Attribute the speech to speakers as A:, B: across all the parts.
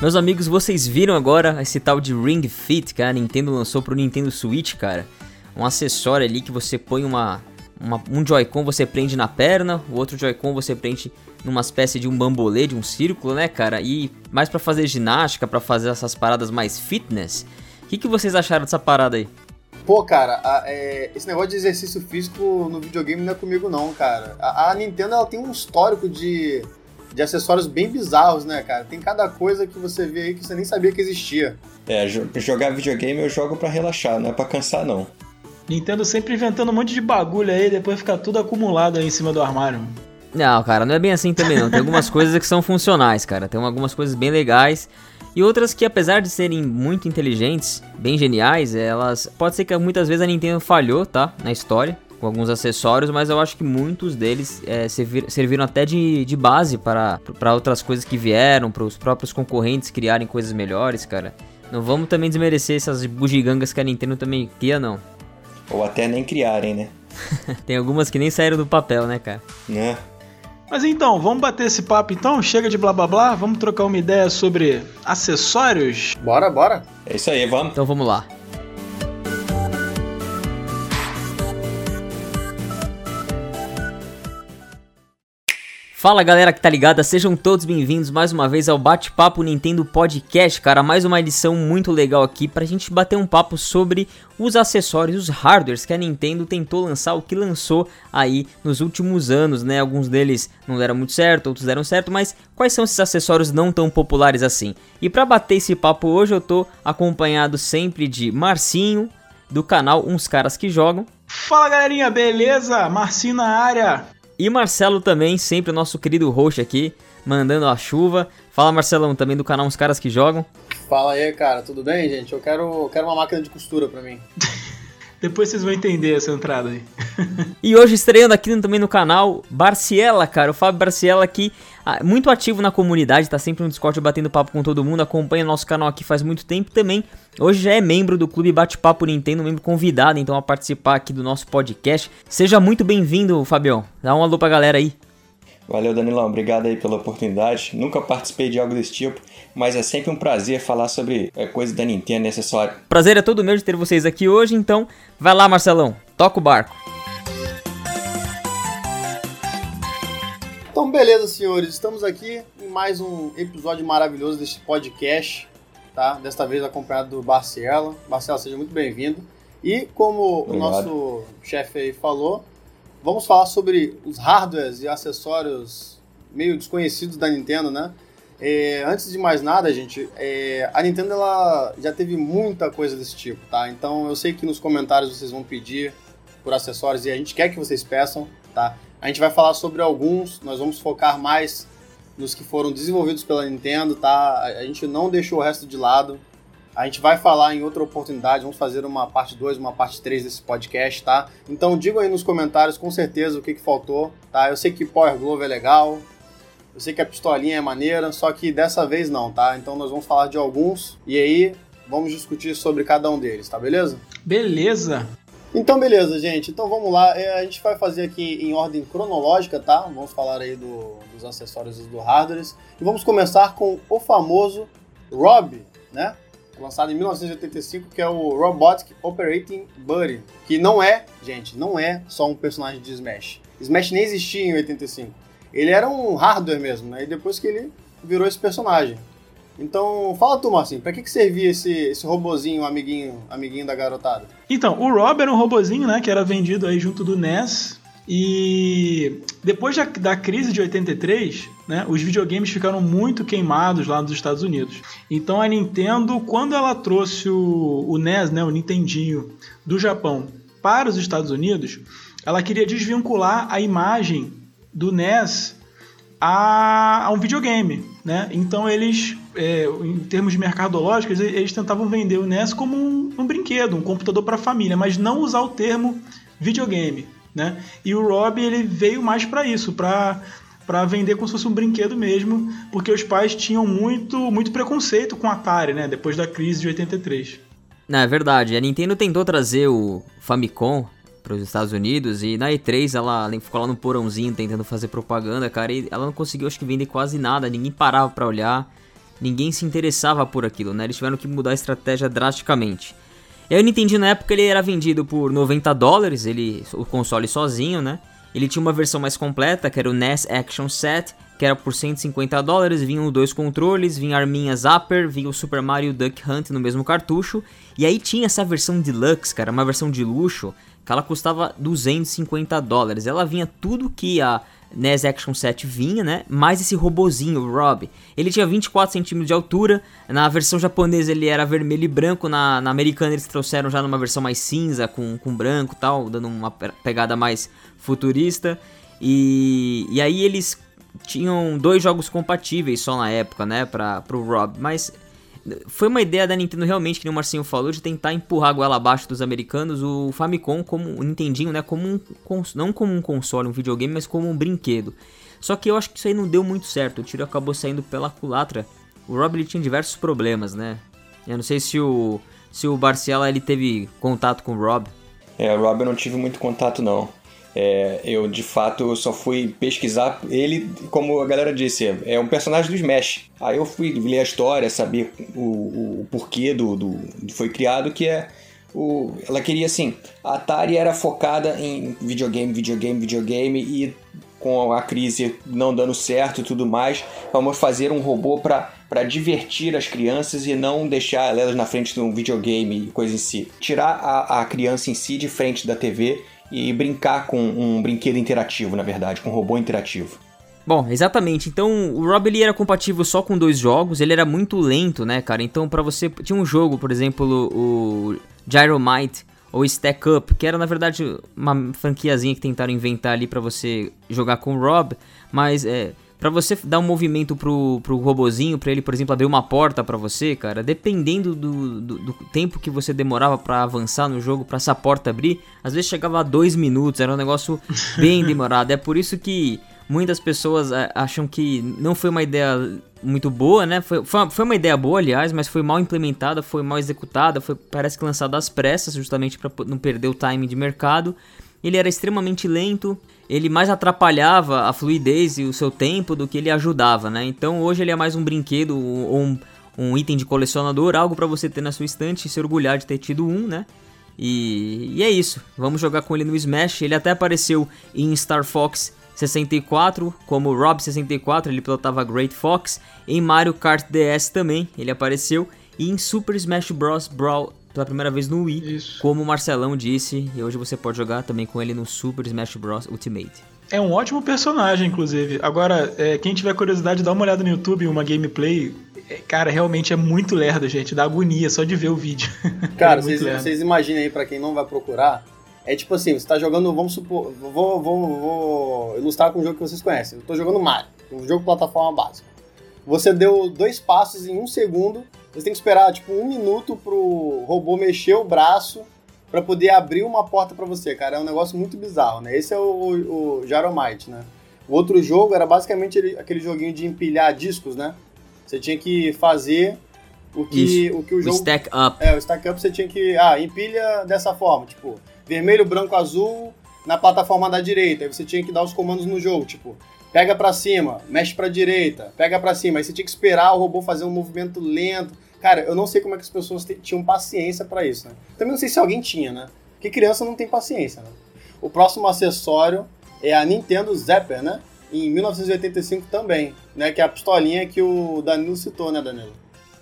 A: Meus amigos, vocês viram agora esse tal de Ring Fit que a Nintendo lançou pro Nintendo Switch, cara? Um acessório ali que você põe uma, uma um Joy-Con você prende na perna, o outro Joy-Con você prende numa espécie de um bambolê, de um círculo, né, cara? E mais para fazer ginástica, para fazer essas paradas mais fitness. O que, que vocês acharam dessa parada aí?
B: Pô, cara, a, é, esse negócio de exercício físico no videogame não é comigo não, cara. A, a Nintendo ela tem um histórico de de acessórios bem bizarros, né, cara? Tem cada coisa que você vê aí que você nem sabia que existia.
C: É, jogar videogame eu jogo para relaxar, não é pra cansar, não.
D: Nintendo sempre inventando um monte de bagulho aí, depois fica tudo acumulado aí em cima do armário.
A: Não, cara, não é bem assim também não. Tem algumas coisas que são funcionais, cara. Tem algumas coisas bem legais. E outras que, apesar de serem muito inteligentes, bem geniais, elas. Pode ser que muitas vezes a Nintendo falhou, tá? Na história com alguns acessórios, mas eu acho que muitos deles é, servir, serviram até de, de base para, para outras coisas que vieram, para os próprios concorrentes criarem coisas melhores, cara. Não vamos também desmerecer essas bugigangas que a Nintendo também cria, não.
C: Ou até nem criarem, né?
A: Tem algumas que nem saíram do papel, né, cara?
C: Né?
D: Mas então, vamos bater esse papo então? Chega de blá blá blá, vamos trocar uma ideia sobre acessórios?
B: Bora, bora.
C: É isso aí, vamos.
A: Então vamos lá. Fala galera que tá ligada, sejam todos bem-vindos mais uma vez ao Bate-Papo Nintendo Podcast, cara, mais uma edição muito legal aqui pra gente bater um papo sobre os acessórios, os hardwares que a Nintendo tentou lançar, o que lançou aí nos últimos anos, né? Alguns deles não deram muito certo, outros deram certo, mas quais são esses acessórios não tão populares assim? E pra bater esse papo hoje eu tô acompanhado sempre de Marcinho, do canal Uns Caras Que Jogam.
D: Fala galerinha, beleza? Marcinho na área!
A: E Marcelo também, sempre o nosso querido host aqui, mandando a chuva. Fala Marcelão, também do canal Uns Caras Que Jogam.
B: Fala aí, cara, tudo bem, gente? Eu quero, quero uma máquina de costura pra mim.
D: Depois vocês vão entender essa entrada aí.
A: e hoje estreando aqui também no canal, Barciela, cara, o Fábio Barciela aqui, ah, muito ativo na comunidade, tá sempre no Discord batendo papo com todo mundo, acompanha nosso canal aqui faz muito tempo também. Hoje já é membro do Clube Bate-Papo Nintendo, membro convidado então a participar aqui do nosso podcast. Seja muito bem-vindo, Fabião. Dá um alô pra galera aí.
C: Valeu, Danilão. Obrigado aí pela oportunidade. Nunca participei de algo desse tipo, mas é sempre um prazer falar sobre é, coisa da Nintendo e acessório.
A: Prazer é todo meu de ter vocês aqui hoje, então vai lá, Marcelão. Toca o barco.
B: Então, beleza, senhores. Estamos aqui em mais um episódio maravilhoso deste podcast, tá? Desta vez acompanhado do Barcela. Barcela, seja muito bem-vindo. E como Obrigado. o nosso chefe aí falou, vamos falar sobre os hardwares e acessórios meio desconhecidos da Nintendo, né? É, antes de mais nada, gente, é, a Nintendo ela já teve muita coisa desse tipo, tá? Então eu sei que nos comentários vocês vão pedir por acessórios e a gente quer que vocês peçam, tá? A gente vai falar sobre alguns, nós vamos focar mais nos que foram desenvolvidos pela Nintendo, tá? A gente não deixou o resto de lado. A gente vai falar em outra oportunidade, vamos fazer uma parte 2, uma parte 3 desse podcast, tá? Então digam aí nos comentários com certeza o que, que faltou, tá? Eu sei que Power Glove é legal, eu sei que a pistolinha é maneira, só que dessa vez não, tá? Então nós vamos falar de alguns e aí vamos discutir sobre cada um deles, tá beleza?
D: Beleza!
B: Então, beleza, gente. Então vamos lá. É, a gente vai fazer aqui em ordem cronológica, tá? Vamos falar aí do, dos acessórios e do hardware. E vamos começar com o famoso Rob, né? Lançado em 1985, que é o Robotic Operating Buddy, que não é, gente, não é só um personagem de Smash. Smash nem existia em 85. Ele era um hardware mesmo, né? E depois que ele virou esse personagem. Então, fala tu, Marcinho, pra que, que servia esse, esse robozinho, amiguinho, amiguinho da garotada?
D: Então, o Rob era um robozinho, né, que era vendido aí junto do NES, e depois da, da, crise de 83, né, os videogames ficaram muito queimados lá nos Estados Unidos. Então a Nintendo, quando ela trouxe o, o NES, né, o Nintendinho, do Japão para os Estados Unidos, ela queria desvincular a imagem do NES a, a um videogame. Né? Então eles, é, em termos mercadológicos, eles tentavam vender o NES como um, um brinquedo, um computador para a família, mas não usar o termo videogame né? E o Rob ele veio mais para isso, para para vender como se fosse um brinquedo mesmo, porque os pais tinham muito muito preconceito com a Atari, né? Depois da crise de 83.
A: Não, é verdade. A Nintendo tentou trazer o Famicom para os Estados Unidos e na E3 ela ficou lá no porãozinho tentando fazer propaganda, cara, e ela não conseguiu acho que vender quase nada, ninguém parava para olhar. ninguém se interessava por aquilo, né? Eles tiveram que mudar a estratégia drasticamente. E aí o na época ele era vendido por 90 dólares, ele, o console sozinho, né? Ele tinha uma versão mais completa, que era o NES Action Set, que era por 150 dólares, vinham dois controles, vinha a arminha Zapper, vinha o Super Mario Duck Hunt no mesmo cartucho, e aí tinha essa versão Deluxe, cara, uma versão de luxo, que ela custava 250 dólares. Ela vinha tudo que a NES Action 7 vinha, né? Mais esse robozinho, o Rob. Ele tinha 24 centímetros de altura. Na versão japonesa ele era vermelho e branco. Na, na americana eles trouxeram já numa versão mais cinza, com, com branco tal, dando uma pegada mais futurista. E, e aí eles tinham dois jogos compatíveis só na época, né? Pra, pro Rob. Mas foi uma ideia da Nintendo realmente, que o Marcinho falou, de tentar empurrar a goela abaixo dos americanos o Famicom como o Nintendinho, né, como um não como um console, um videogame, mas como um brinquedo. Só que eu acho que isso aí não deu muito certo. O tiro acabou saindo pela culatra. O Rob ele tinha diversos problemas, né? Eu não sei se o se o Barciela ele teve contato com o Rob.
C: É, o Rob eu não tive muito contato não. É, eu de fato só fui pesquisar ele, como a galera disse, é um personagem do Smash. Aí eu fui ler a história, saber o, o, o porquê do, do, foi criado, que é o, ela queria assim, a Atari era focada em videogame, videogame, videogame e com a crise não dando certo e tudo mais, vamos fazer um robô para divertir as crianças e não deixar elas na frente de um videogame e coisa em si. Tirar a, a criança em si de frente da TV e brincar com um brinquedo interativo, na verdade, com um robô interativo.
A: Bom, exatamente. Então, o Rob ele era compatível só com dois jogos, ele era muito lento, né, cara? Então, para você tinha um jogo, por exemplo, o Gyromite ou Stack Up, que era na verdade uma franquiazinha que tentaram inventar ali para você jogar com o Rob, mas é para você dar um movimento pro, pro robozinho, para ele, por exemplo, abrir uma porta para você, cara, dependendo do, do, do, tempo que você demorava para avançar no jogo, para essa porta abrir, às vezes chegava a dois minutos, era um negócio bem demorado. É por isso que muitas pessoas é, acham que não foi uma ideia muito boa, né? Foi, foi, uma ideia boa, aliás, mas foi mal implementada, foi mal executada, foi parece que lançada às pressas, justamente para não perder o timing de mercado. Ele era extremamente lento, ele mais atrapalhava a fluidez e o seu tempo do que ele ajudava, né? Então hoje ele é mais um brinquedo ou um, um item de colecionador, algo para você ter na sua estante e se orgulhar de ter tido um, né? E, e, é isso, vamos jogar com ele no Smash. Ele até apareceu em Star Fox 64, como Rob 64, ele pilotava Great Fox. Em Mario Kart DS também, ele apareceu. E em Super Smash Bros. Brawl pela primeira vez no Wii, Isso. como o Marcelão disse, e hoje você pode jogar também com ele no Super Smash Bros. Ultimate.
D: É um ótimo personagem, inclusive. Agora, é, quem tiver curiosidade, dá uma olhada no YouTube, uma gameplay. É, cara, realmente é muito lerdo, gente. Dá agonia só de ver o vídeo.
B: Cara, é vocês, vocês imaginem aí, pra quem não vai procurar, é tipo assim, você tá jogando, vamos supor, vou, vou, vou ilustrar com um jogo que vocês conhecem. Eu tô jogando Mario, um jogo de plataforma básica. Você deu dois passos em um segundo você tem que esperar, tipo, um minuto pro robô mexer o braço para poder abrir uma porta para você, cara. É um negócio muito bizarro, né? Esse é o, o, o Jaromite, né? O outro jogo era basicamente aquele joguinho de empilhar discos, né? Você tinha que fazer o que, Isso. o, que o jogo.
A: O stack up.
B: É, o stack up você tinha que. Ah, empilha dessa forma, tipo, vermelho, branco, azul na plataforma da direita. Aí você tinha que dar os comandos no jogo, tipo, pega para cima, mexe para direita, pega para cima. Aí você tinha que esperar o robô fazer um movimento lento. Cara, eu não sei como é que as pessoas tinham paciência para isso, né? Também não sei se alguém tinha, né? Porque criança não tem paciência, né? O próximo acessório é a Nintendo Zapper, né? Em 1985 também, né? Que é a pistolinha que o Danilo citou, né, Danilo?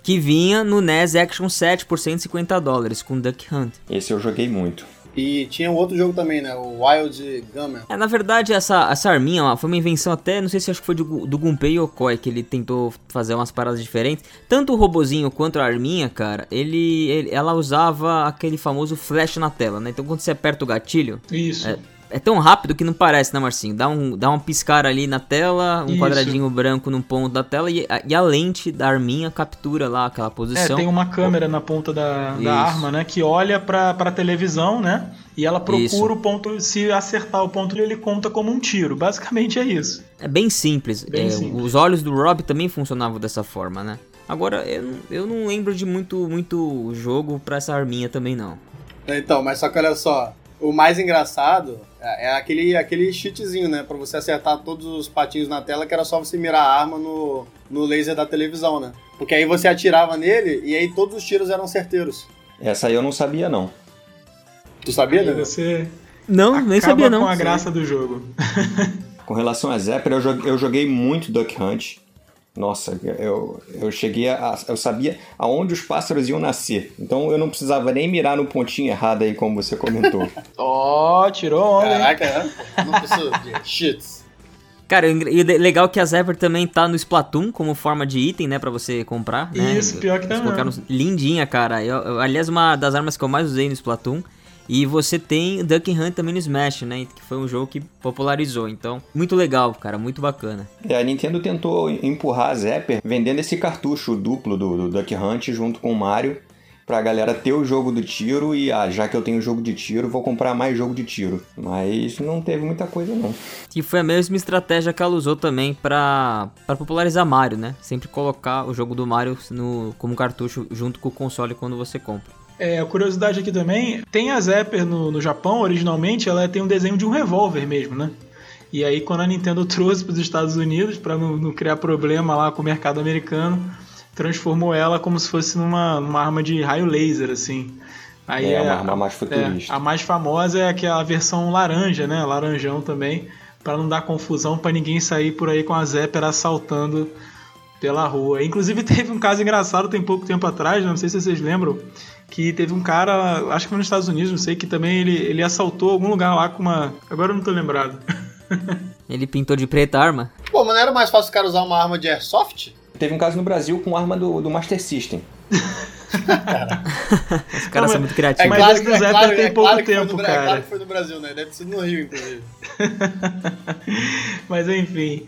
A: Que vinha no NES Action 7 por 150 dólares com Duck Hunt.
C: Esse eu joguei muito.
B: E tinha um outro jogo também, né? O Wild Gunman.
A: É, na verdade, essa, essa arminha foi uma invenção até, não sei se acho que foi do, do Gunpei Yokoi, que ele tentou fazer umas paradas diferentes. Tanto o robozinho quanto a arminha, cara, ele, ele ela usava aquele famoso flash na tela, né? Então quando você aperta o gatilho...
D: Isso.
A: É, é tão rápido que não parece, né, Marcinho? Dá um, dá um piscar ali na tela, um Isso. quadradinho branco num ponto da tela e a, e a, lente da arminha captura lá aquela posição.
D: É, tem uma câmera na ponta da, da arma, né, que olha pra, pra televisão, né? E ela procura isso. o ponto, se acertar o ponto, ele conta como um tiro. Basicamente é isso.
A: É bem simples. Bem é, simples. Os olhos do Rob também funcionavam dessa forma, né? Agora, eu, eu não lembro de muito, muito jogo pra essa arminha também, não.
B: Então, mas só que olha só, o mais engraçado é, é aquele, aquele cheatzinho, né? Pra você acertar todos os patinhos na tela, que era só você mirar a arma no, no laser da televisão, né? Porque aí você atirava nele e aí todos os tiros eram certeiros.
C: Essa aí eu não sabia, não.
B: Tu sabia, né?
D: Você
A: Não, nem sabia não.
D: com a graça do jogo.
C: Com relação a eu joguei, eu joguei muito Duck Hunt. Nossa, eu, eu cheguei a. Eu sabia aonde os pássaros iam nascer. Então eu não precisava nem mirar no pontinho errado aí, como você comentou.
D: Ó, tirou onda, hein?
B: Caraca, né? não preciso de cheats.
A: Cara, e legal é que a Zephyr também tá no Splatoon como forma de item, né, pra você comprar, né?
D: Isso, pior que tá
A: Eles colocaram Lindinha, cara. Eu- eu- aliás, uma das armas que eu mais usei no Splatoon. E você tem Duck Hunt também no Smash, né? Que foi um jogo que popularizou. Então, muito legal, cara. Muito bacana.
C: É, a Nintendo tentou empurrar a Zapper vendendo esse cartucho duplo do, do Duck Hunt junto com o Mario pra galera ter o jogo do tiro e, ah, já que eu tenho jogo de tiro, vou comprar mais jogo de tiro. Mas não teve muita coisa, não.
A: Que foi a mesma estratégia que ela usou também pra popularizar Mario, né? Sempre colocar o jogo do Mario no, como cartucho junto com o console quando você compra.
D: É, a curiosidade aqui também, tem a Zapper no, no Japão, originalmente, ela tem um desenho de um revólver mesmo, né? E aí quando a Nintendo trouxe para os Estados Unidos, para não, não criar problema lá com o mercado americano, transformou ela como se fosse numa, numa arma de raio laser, assim. Aí
C: É, uma
D: a-
C: arma mais
D: é,
C: futurista.
D: a mais famosa é aquela versão laranja, né? Laranjão também, para não dar confusão, para ninguém sair por aí com a Zapper assaltando pela rua. Inclusive teve um caso engraçado tem pouco tempo atrás, não sei se vocês lembram, que teve um cara, acho que foi nos Estados Unidos, não sei, que também ele, ele assaltou algum lugar lá com uma. Agora eu não tô lembrado.
A: Ele pintou de preta a arma.
B: Pô, mas não era mais fácil o cara usar uma arma de airsoft?
C: Teve um caso no Brasil com arma do, do Master System.
A: Os caras
D: mas-
A: são muito criativos.
D: Mas esse do Zapper tem pouco
B: que foi
D: tempo,
B: no Bra-
D: cara.
B: É claro que foi no Brasil, né? Deve ser no Rio, inclusive.
D: Mas enfim.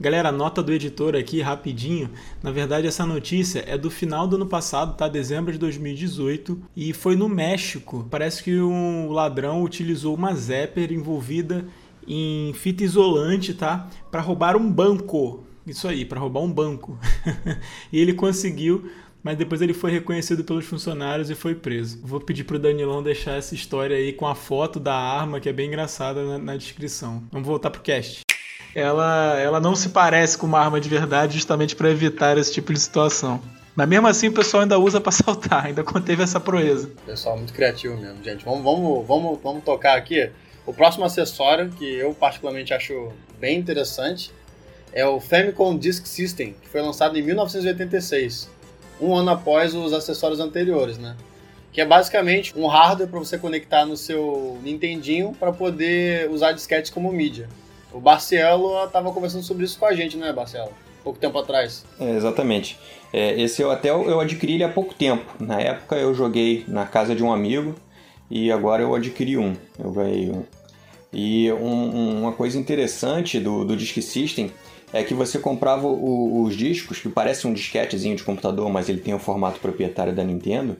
D: Galera, nota do editor aqui, rapidinho. Na verdade, essa notícia é do final do ano passado, tá? Dezembro de 2018. E foi no México. Parece que um ladrão utilizou uma Zapper envolvida em fita isolante, tá? Para roubar um banco. Isso aí, para roubar um banco. e ele conseguiu, mas depois ele foi reconhecido pelos funcionários e foi preso. Vou pedir pro Danilão deixar essa história aí com a foto da arma, que é bem engraçada, na, na descrição. Vamos voltar pro cast. Ela, ela não se parece com uma arma de verdade justamente para evitar esse tipo de situação. Mas mesmo assim o pessoal ainda usa para saltar, ainda conteve essa proeza.
B: Pessoal, muito criativo mesmo, gente. Vamos, vamos, vamos, vamos tocar aqui. O próximo acessório, que eu particularmente acho bem interessante, é o Famicom Disk System, que foi lançado em 1986, um ano após os acessórios anteriores, né? Que é basicamente um hardware para você conectar no seu Nintendinho para poder usar disquetes como mídia. O Barcielo estava conversando sobre isso com a gente, né, Barcielo? Pouco tempo atrás.
C: É, exatamente. É, esse eu até eu adquiri ele há pouco tempo. Na época eu joguei na casa de um amigo e agora eu adquiri um. Eu ganhei um. E um- uma coisa interessante do, do Disk System é que você comprava o- os discos, que parece um disquetezinho de computador, mas ele tem o formato proprietário da Nintendo.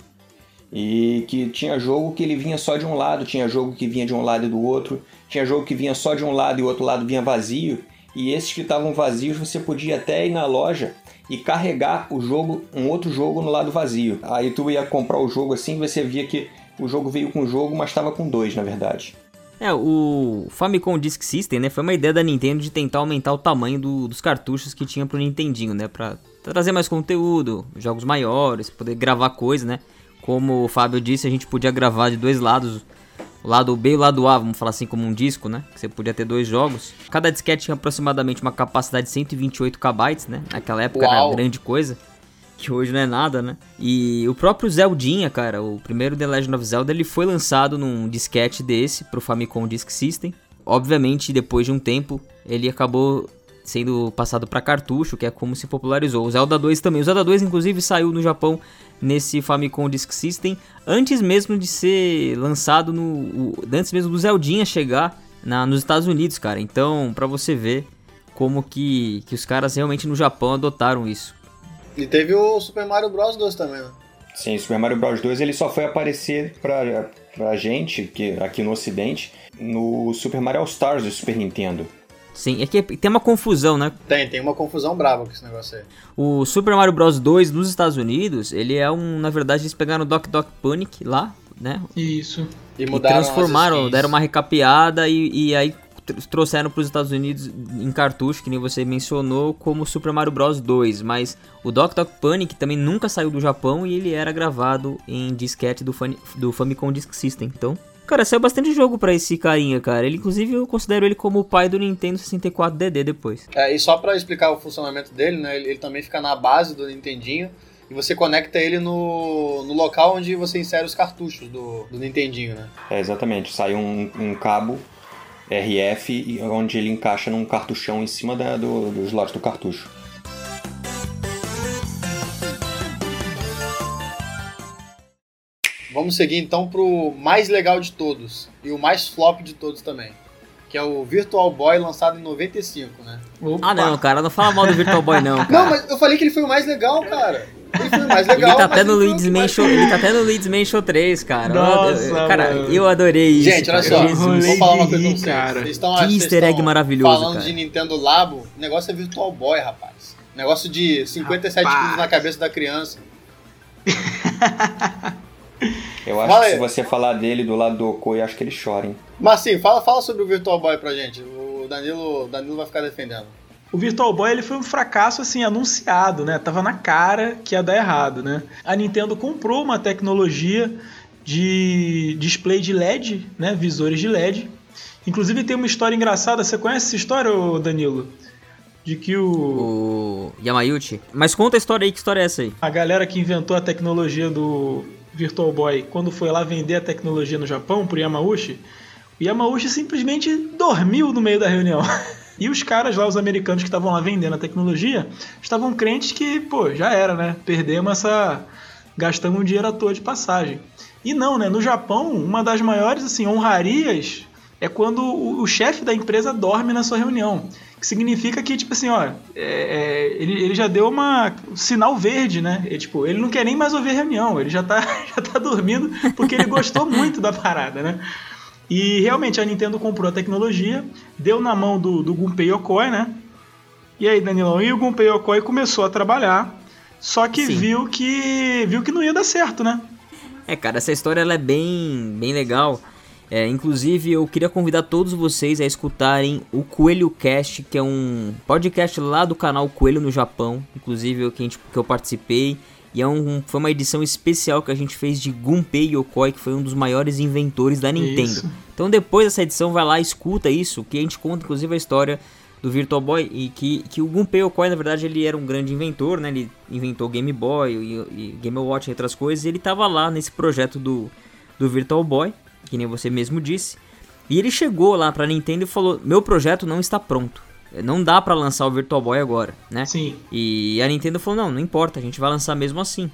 C: E que tinha jogo que ele vinha só de um lado, tinha jogo que vinha de um lado e do outro, tinha jogo que vinha só de um lado e o outro lado vinha vazio. E esses que estavam vazios você podia até ir na loja e carregar o jogo, um outro jogo no lado vazio. Aí tu ia comprar o jogo assim e você via que o jogo veio com o jogo, mas estava com dois, na verdade.
A: É, o Famicom Disk System, né, foi uma ideia da Nintendo de tentar aumentar o tamanho do- dos cartuchos que tinha pro Nintendinho, né, pra trazer mais conteúdo, jogos maiores, poder gravar coisa, né. Como o Fábio disse, a gente podia gravar de dois lados, lado B e o lado A, vamos falar assim, como um disco, né, que você podia ter dois jogos. Cada disquete tinha aproximadamente uma capacidade de 128 KB, né, naquela época
B: Uau.
A: era grande coisa. Que hoje não é nada, né? E o próprio Zeldinha, cara, o primeiro The Legend of Zelda, ele foi lançado num disquete desse pro Famicom Disk System. Obviamente, depois de um tempo, ele acabou sendo passado para cartucho, que é como se popularizou. O Zelda 2 também. O Zelda 2, inclusive, saiu no Japão nesse Famicom Disk System antes mesmo de ser lançado no. o- antes mesmo do Zeldinha chegar na, nos Estados Unidos, cara. Então, pra você ver como que, que os caras realmente no Japão adotaram isso.
B: E teve o Super Mario Bros 2 também, né?
C: Sim, Super Mario Bros 2 ele só foi aparecer pra, pra gente, que, aqui no ocidente, no Super Mario All Stars do Super Nintendo.
A: Sim, é que tem uma confusão, né?
B: Tem, tem uma confusão brava com esse negócio aí.
A: O Super Mario Bros 2 nos Estados Unidos, ele é um, na verdade, eles pegaram o Doc Doc Panic lá, né?
D: Isso.
B: E
A: E
B: mudaram
A: transformaram, deram uma recapeada e, e aí trouxeram para os Estados Unidos em cartucho, que nem você mencionou, como Super Mario Bros 2, mas o Doc Doc Panic também nunca saiu do Japão e ele era gravado em disquete do, Fun do Famicom Disk System. Então, cara, saiu bastante jogo para esse carinha, cara. Ele inclusive eu considero ele como o pai do Nintendo 64 DD depois.
B: É, e só para explicar o funcionamento dele, né? Ele, ele também fica na base do Nintendinho e você conecta ele no, no local onde você insere os cartuchos do, do Nintendinho, né?
C: É, exatamente. Sai um, um cabo RF onde ele encaixa num cartuchão em cima da, do, do slot do cartucho.
B: Vamos seguir então pro mais legal de todos e o mais flop de todos também. Que é o Virtual Boy lançado em 95, né?
A: Opa. Ah não, cara, não fala mal do Virtual Boy não, cara.
B: Não, mas eu falei que ele foi o mais legal, cara. Ele foi mais legal.
A: Ele tá até no Luigi's Mansion, ele tá até no Luigi's Mansion 3, cara.
D: Nossa,
A: cara,
D: mano.
A: eu adorei isso.
B: Gente, olha só,
A: Jesus.
B: vou falar uma coisa pra vocês.
D: cara.
B: Vocês estão
A: Que
B: vocês
A: easter egg maravilhoso,
B: Falando
A: cara.
B: de Nintendo Labo, o negócio é Virtual Boy, rapaz. Negócio de 57
D: Rapaz.
B: quilos na cabeça da criança.
C: Eu acho
B: Fala
C: que se você falar dele do lado do Oko, eu acho que ele chora, hein?
B: Mas sim, fala, fala sobre o Virtual Boy pra gente. O Danilo, Danilo vai ficar defendendo.
D: O Virtual Boy ele foi um fracasso assim anunciado, né? Tava na cara que ia dar errado, né? A Nintendo comprou uma tecnologia de display de LED, né? Visores de LED. Inclusive tem uma história engraçada. Você conhece essa história, Danilo? De que o
A: O Yamayuchi. Mas conta a história aí, que história é essa aí?
D: a galera que inventou a tecnologia do Virtual Boy, quando foi lá vender a tecnologia no Japão pro Yamauchi, o Yamauchi simplesmente dormiu no meio da reunião. E os caras lá, os americanos que estavam lá vendendo a tecnologia, estavam crentes que, pô, já era, né? Perdemos essa. Gastamos um dinheiro à toa de passagem. E não, né? No Japão, uma das maiores assim, honrarias é quando o, o chefe da empresa dorme na sua reunião. Que significa que, tipo assim, ó, é- é, ele, ele já deu uma um sinal verde, né? E, tipo, ele não quer nem mais ouvir a reunião, ele já tá, já tá dormindo porque ele gostou muito da parada, né? E realmente a Nintendo comprou a tecnologia, deu na mão do, do Gunpei Yokoi, né? E aí, Danilão, e o Gunpei Yokoi começou a trabalhar, só que
A: Sim.
D: viu que viu que não ia dar certo, né?
A: É, cara, essa história ela é bem, bem legal. É, inclusive, eu queria convidar todos vocês a escutarem o Coelho Cast, que é um podcast lá do canal Coelho no Japão, inclusive que, a gente, que eu participei. E é um, foi uma edição especial que a gente fez de Gunpei Yokoi, que foi um dos maiores inventores da Nintendo.
D: Isso.
A: Então depois dessa edição, vai lá, escuta isso, que a gente conta inclusive a história do Virtual Boy e que, que o Gunpei Yokoi, na verdade, ele era um grande inventor, né? Ele inventou Game Boy e, e Game Watch e outras coisas, e ele tava lá nesse projeto do, do Virtual Boy, que nem você mesmo disse. E ele chegou lá pra Nintendo e falou: "Meu projeto não está pronto. Não dá pra lançar o Virtual Boy agora, né?"
D: Sim.
A: E a Nintendo falou: não, não importa, a gente vai lançar mesmo assim.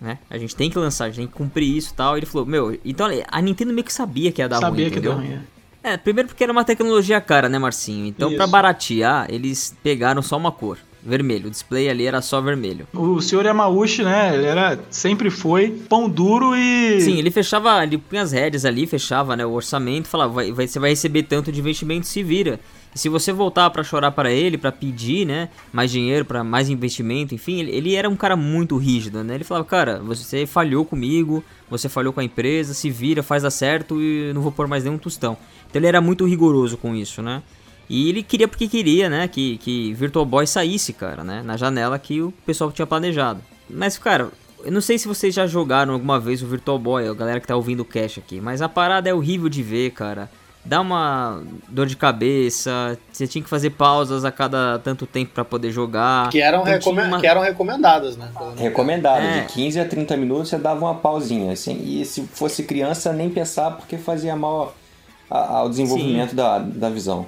A: Né? A gente tem que lançar, a gente tem que cumprir isso e tal. E ele falou: meu, então a Nintendo meio que sabia que ia dar
D: Sabia
A: ruim.
D: que deu ruim. é.
A: É, primeiro porque era uma tecnologia cara, né, Marcinho? Então, pra
D: Isso.
A: baratear, eles pegaram só uma cor: vermelho. O display ali era só vermelho.
D: O senhor Yamauchi, né? Ele era, sempre foi pão duro e.
A: Sim, ele fechava, ele punha as rédeas ali, fechava né, o orçamento, falava, vai, vai- você vai receber tanto de investimento, se vira. E se você voltar pra chorar para ele, pra pedir, né, mais dinheiro, pra mais investimento, enfim, ele, ele era um cara muito rígido, né? Ele falava, cara, você falhou comigo, você falhou com a empresa, se vira, faz dar certo e não vou pôr mais nenhum tostão. Então ele era muito rigoroso com isso, né? E ele queria porque queria, né, que, que Virtual Boy saísse, cara, né, na janela que o pessoal tinha planejado. Mas, cara, eu não sei se vocês já jogaram alguma vez o Virtual Boy, a galera que tá ouvindo o cast aqui, mas a parada é horrível de ver, cara. Dá uma dor de cabeça, você tinha que fazer pausas a cada tanto tempo pra poder jogar.
B: Que eram,
A: Então
B: recome-
A: uma-
B: que eram recomendadas, né?
C: Recomendado,
A: É.
C: de 15 a 30 minutos você dava uma pausinha. Assim, e se fosse criança, nem pensar porque fazia mal ao desenvolvimento da, da visão.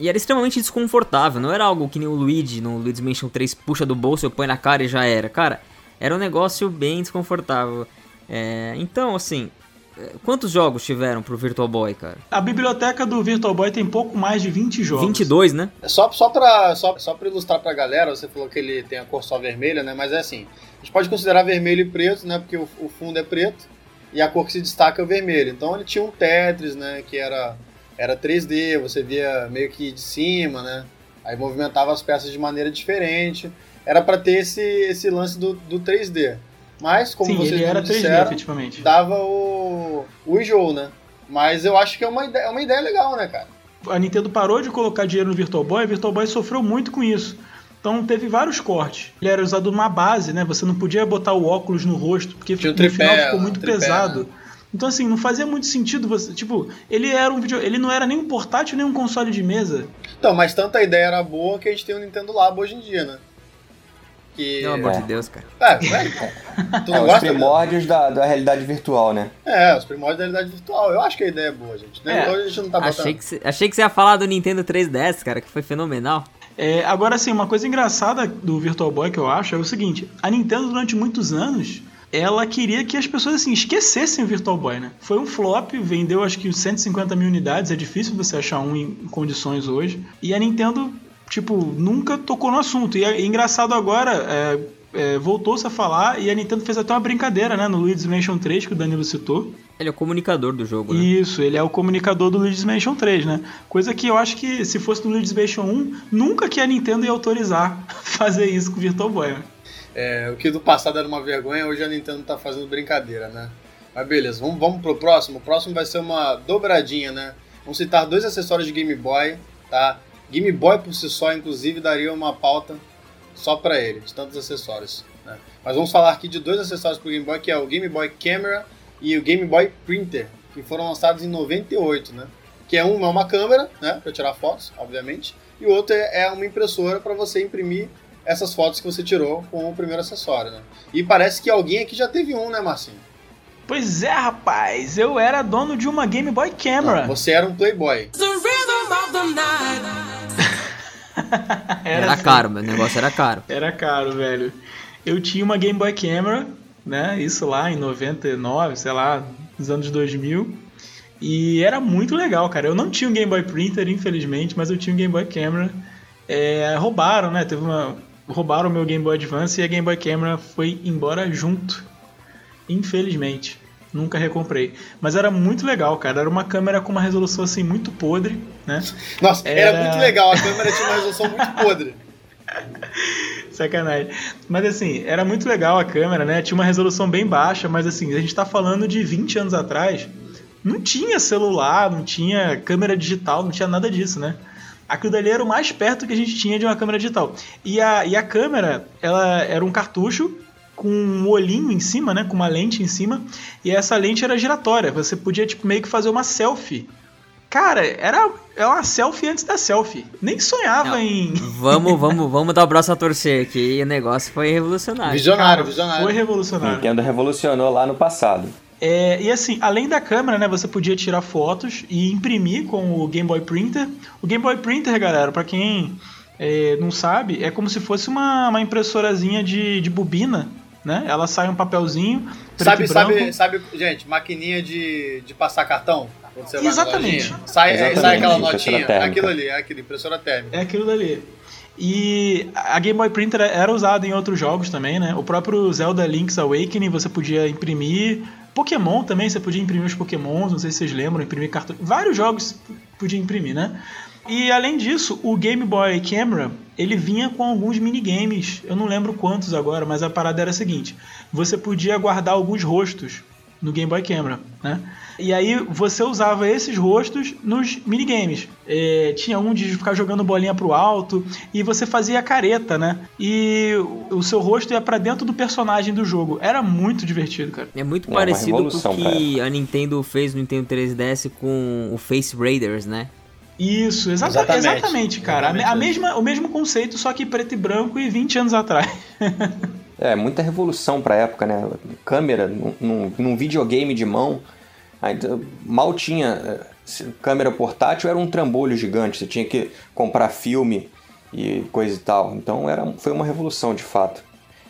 A: E era extremamente desconfortável, não era algo que nem o Luigi no Luigi's Mansion 3 puxa do bolso, eu põe na cara e já era. Cara, era um negócio bem desconfortável. É, então, assim, é, quantos jogos tiveram pro Virtual Boy, cara?
D: A biblioteca do Virtual Boy tem pouco mais de 20 jogos.
A: 22, né?
B: É Só, só, pra, só, só pra ilustrar pra galera, você falou que ele tem a cor só vermelha, né? Mas é assim, a gente pode considerar vermelho e preto, né? Porque o, o fundo é preto e a cor que se destaca é o vermelho. Então ele tinha um Tetris, né? Que era, era 3D, você via meio que de cima, né? Aí movimentava as peças de maneira diferente. Era pra ter esse, esse lance do, do 3D. Mas, como
D: Sim,
B: vocês
D: ele era 3D,
B: disseram,
D: efetivamente.
B: dava o, o enjoo, né? Mas eu acho que é uma ideia, é uma ideia legal, né, cara?
D: a Nintendo parou de colocar dinheiro no Virtual Boy, o Virtual Boy sofreu muito com isso. Então teve vários cortes. Ele era usado numa base, né? Você não podia botar o óculos no rosto, porque
B: Tinha
D: no
B: tripé,
D: final ficou muito
B: tripé,
D: pesado.
B: né?
D: Então assim, não fazia muito sentido você, tipo, ele era um vídeo, ele não era nem um portátil nem um console de mesa.
B: Então, mas tanta ideia era boa que a gente tem o Nintendo Labo hoje em dia, né? Que...
A: Pelo amor
C: É.
A: de Deus, cara.
B: É, é, tu
C: É, os
B: gosta?
C: primórdios da, da realidade virtual, né?
B: É, os primórdios da realidade virtual. Eu acho que a ideia é boa, gente. né?
D: É.
B: Hoje a gente não tá botando.
A: Achei que, você, achei que você ia falar do Nintendo 3DS, cara, que foi fenomenal.
D: É, agora, assim, uma coisa engraçada do Virtual Boy que eu acho é o seguinte: a Nintendo, durante muitos anos, ela queria que as pessoas assim, esquecessem o Virtual Boy, né? Foi um flop, vendeu acho que 150 mil unidades, é difícil você achar um em condições hoje. E a Nintendo, tipo, nunca tocou no assunto. E é engraçado agora, é, é, voltou-se a falar e a Nintendo fez até uma brincadeira, né? No Luigi's Mansion 3, que o Danilo citou.
A: Ele é o comunicador do jogo, né?
D: Isso, ele é o comunicador do Luigi's Mansion 3, né? Coisa que eu acho que se fosse no Luigi's Mansion 1, nunca que a Nintendo ia autorizar fazer isso com o Virtual Boy. né?
B: É, o que do passado era uma vergonha, hoje a Nintendo tá fazendo brincadeira, né? Mas beleza, vamos, vamos pro próximo. O próximo vai ser uma dobradinha, né? Vamos citar dois acessórios de Game Boy, tá? Game Boy por si só, inclusive, daria uma pauta só pra ele, de tantos acessórios. Né? Mas vamos falar aqui de dois acessórios pro Game Boy, que é o Game Boy Camera e o Game Boy Printer, que foram lançados em 98, né? Que é um é uma câmera, né, para tirar fotos, obviamente, e o outro é é uma impressora para você imprimir essas fotos que você tirou com o primeiro acessório, né? E parece que alguém aqui já teve um, né, Marcinho?
D: Pois é, rapaz, eu era dono de uma Game Boy Camera.
B: Não, você era um Playboy.
A: Era,
D: assim.
A: caro, meu negócio era caro.
D: Era caro, velho. Eu tinha uma Game Boy Camera, né? Isso lá em 99, sei lá, nos anos 2000. E era muito legal, cara. Eu não tinha um Game Boy Printer, infelizmente, mas eu tinha um Game Boy Camera. É, roubaram, né? Teve uma. Roubaram o meu Game Boy Advance e a Game Boy Camera foi embora junto. Infelizmente. Nunca recomprei. Mas era muito legal, cara. Era uma câmera com uma resolução assim muito podre, né?
B: Nossa, era,
D: Era-
B: muito legal, a câmera tinha uma resolução muito podre.
D: Sacanagem. Mas assim, era muito legal a câmera, né? Tinha uma resolução bem baixa, mas assim, a gente tá falando de 20 anos atrás. Não tinha celular, não tinha câmera digital, não tinha nada disso, né? Aquilo dali era o mais perto que a gente tinha de uma câmera digital. E a, e a câmera, ela era um cartucho com um olhinho em cima, né? Com uma lente em cima. E essa lente era giratória. Você podia, tipo, meio que fazer uma selfie. Cara, era, era uma selfie antes da selfie. Nem sonhava
A: Não.
D: em.
A: Vamos, vamos, vamos dar o braço a torcer aqui. O negócio foi revolucionário.
B: Visionário,
D: Foi
B: visionário.
D: revolucionário.
C: Nintendo revolucionou lá no passado.
D: É, e assim, além da câmera, né, você podia tirar fotos e imprimir com o Game Boy Printer. O Game Boy Printer, galera, pra quem é, não sabe, é como se fosse uma, uma impressorazinha de, de bobina, né? Ela sai um papelzinho,
B: Sabe, sabe, sabe, gente, maquininha de, de passar cartão?
D: Exatamente.
B: sai,
C: Exatamente,
B: sai aquela notinha, aquilo ali, é aquilo, impressora térmica.
D: É aquilo dali. E a Game Boy Printer era usada em outros jogos também, né? O próprio Zelda Link's Awakening você podia imprimir. Pokémon também, você podia imprimir os Pokémons, não sei se vocês lembram, imprimir cartão. Vários jogos podia imprimir, né? E além disso, o Game Boy Camera, ele vinha com alguns minigames. Eu não lembro quantos agora, mas a parada era a seguinte: você podia guardar alguns rostos no Game Boy Camera, né? E aí você usava esses rostos nos minigames. É, tinha um de ficar jogando bolinha pro alto e você fazia careta, né? E o seu rosto ia pra dentro do personagem do jogo. Era muito divertido, cara.
A: É muito
C: É,
A: parecido com o que a Nintendo fez no Nintendo 3DS com o Face Raiders, né?
D: Isso, exata-
B: Exatamente.
D: exatamente, cara. A me- A,
B: Exatamente
D: mesma, o mesmo conceito, só que preto e branco e 20 anos atrás.
C: É, muita revolução pra época, né? Câmera num- num, num videogame de mão. ainda mal tinha. eh, Câmera portátil era um trambolho gigante. Você tinha que comprar filme e coisa e tal. Então era, foi uma revolução de fato.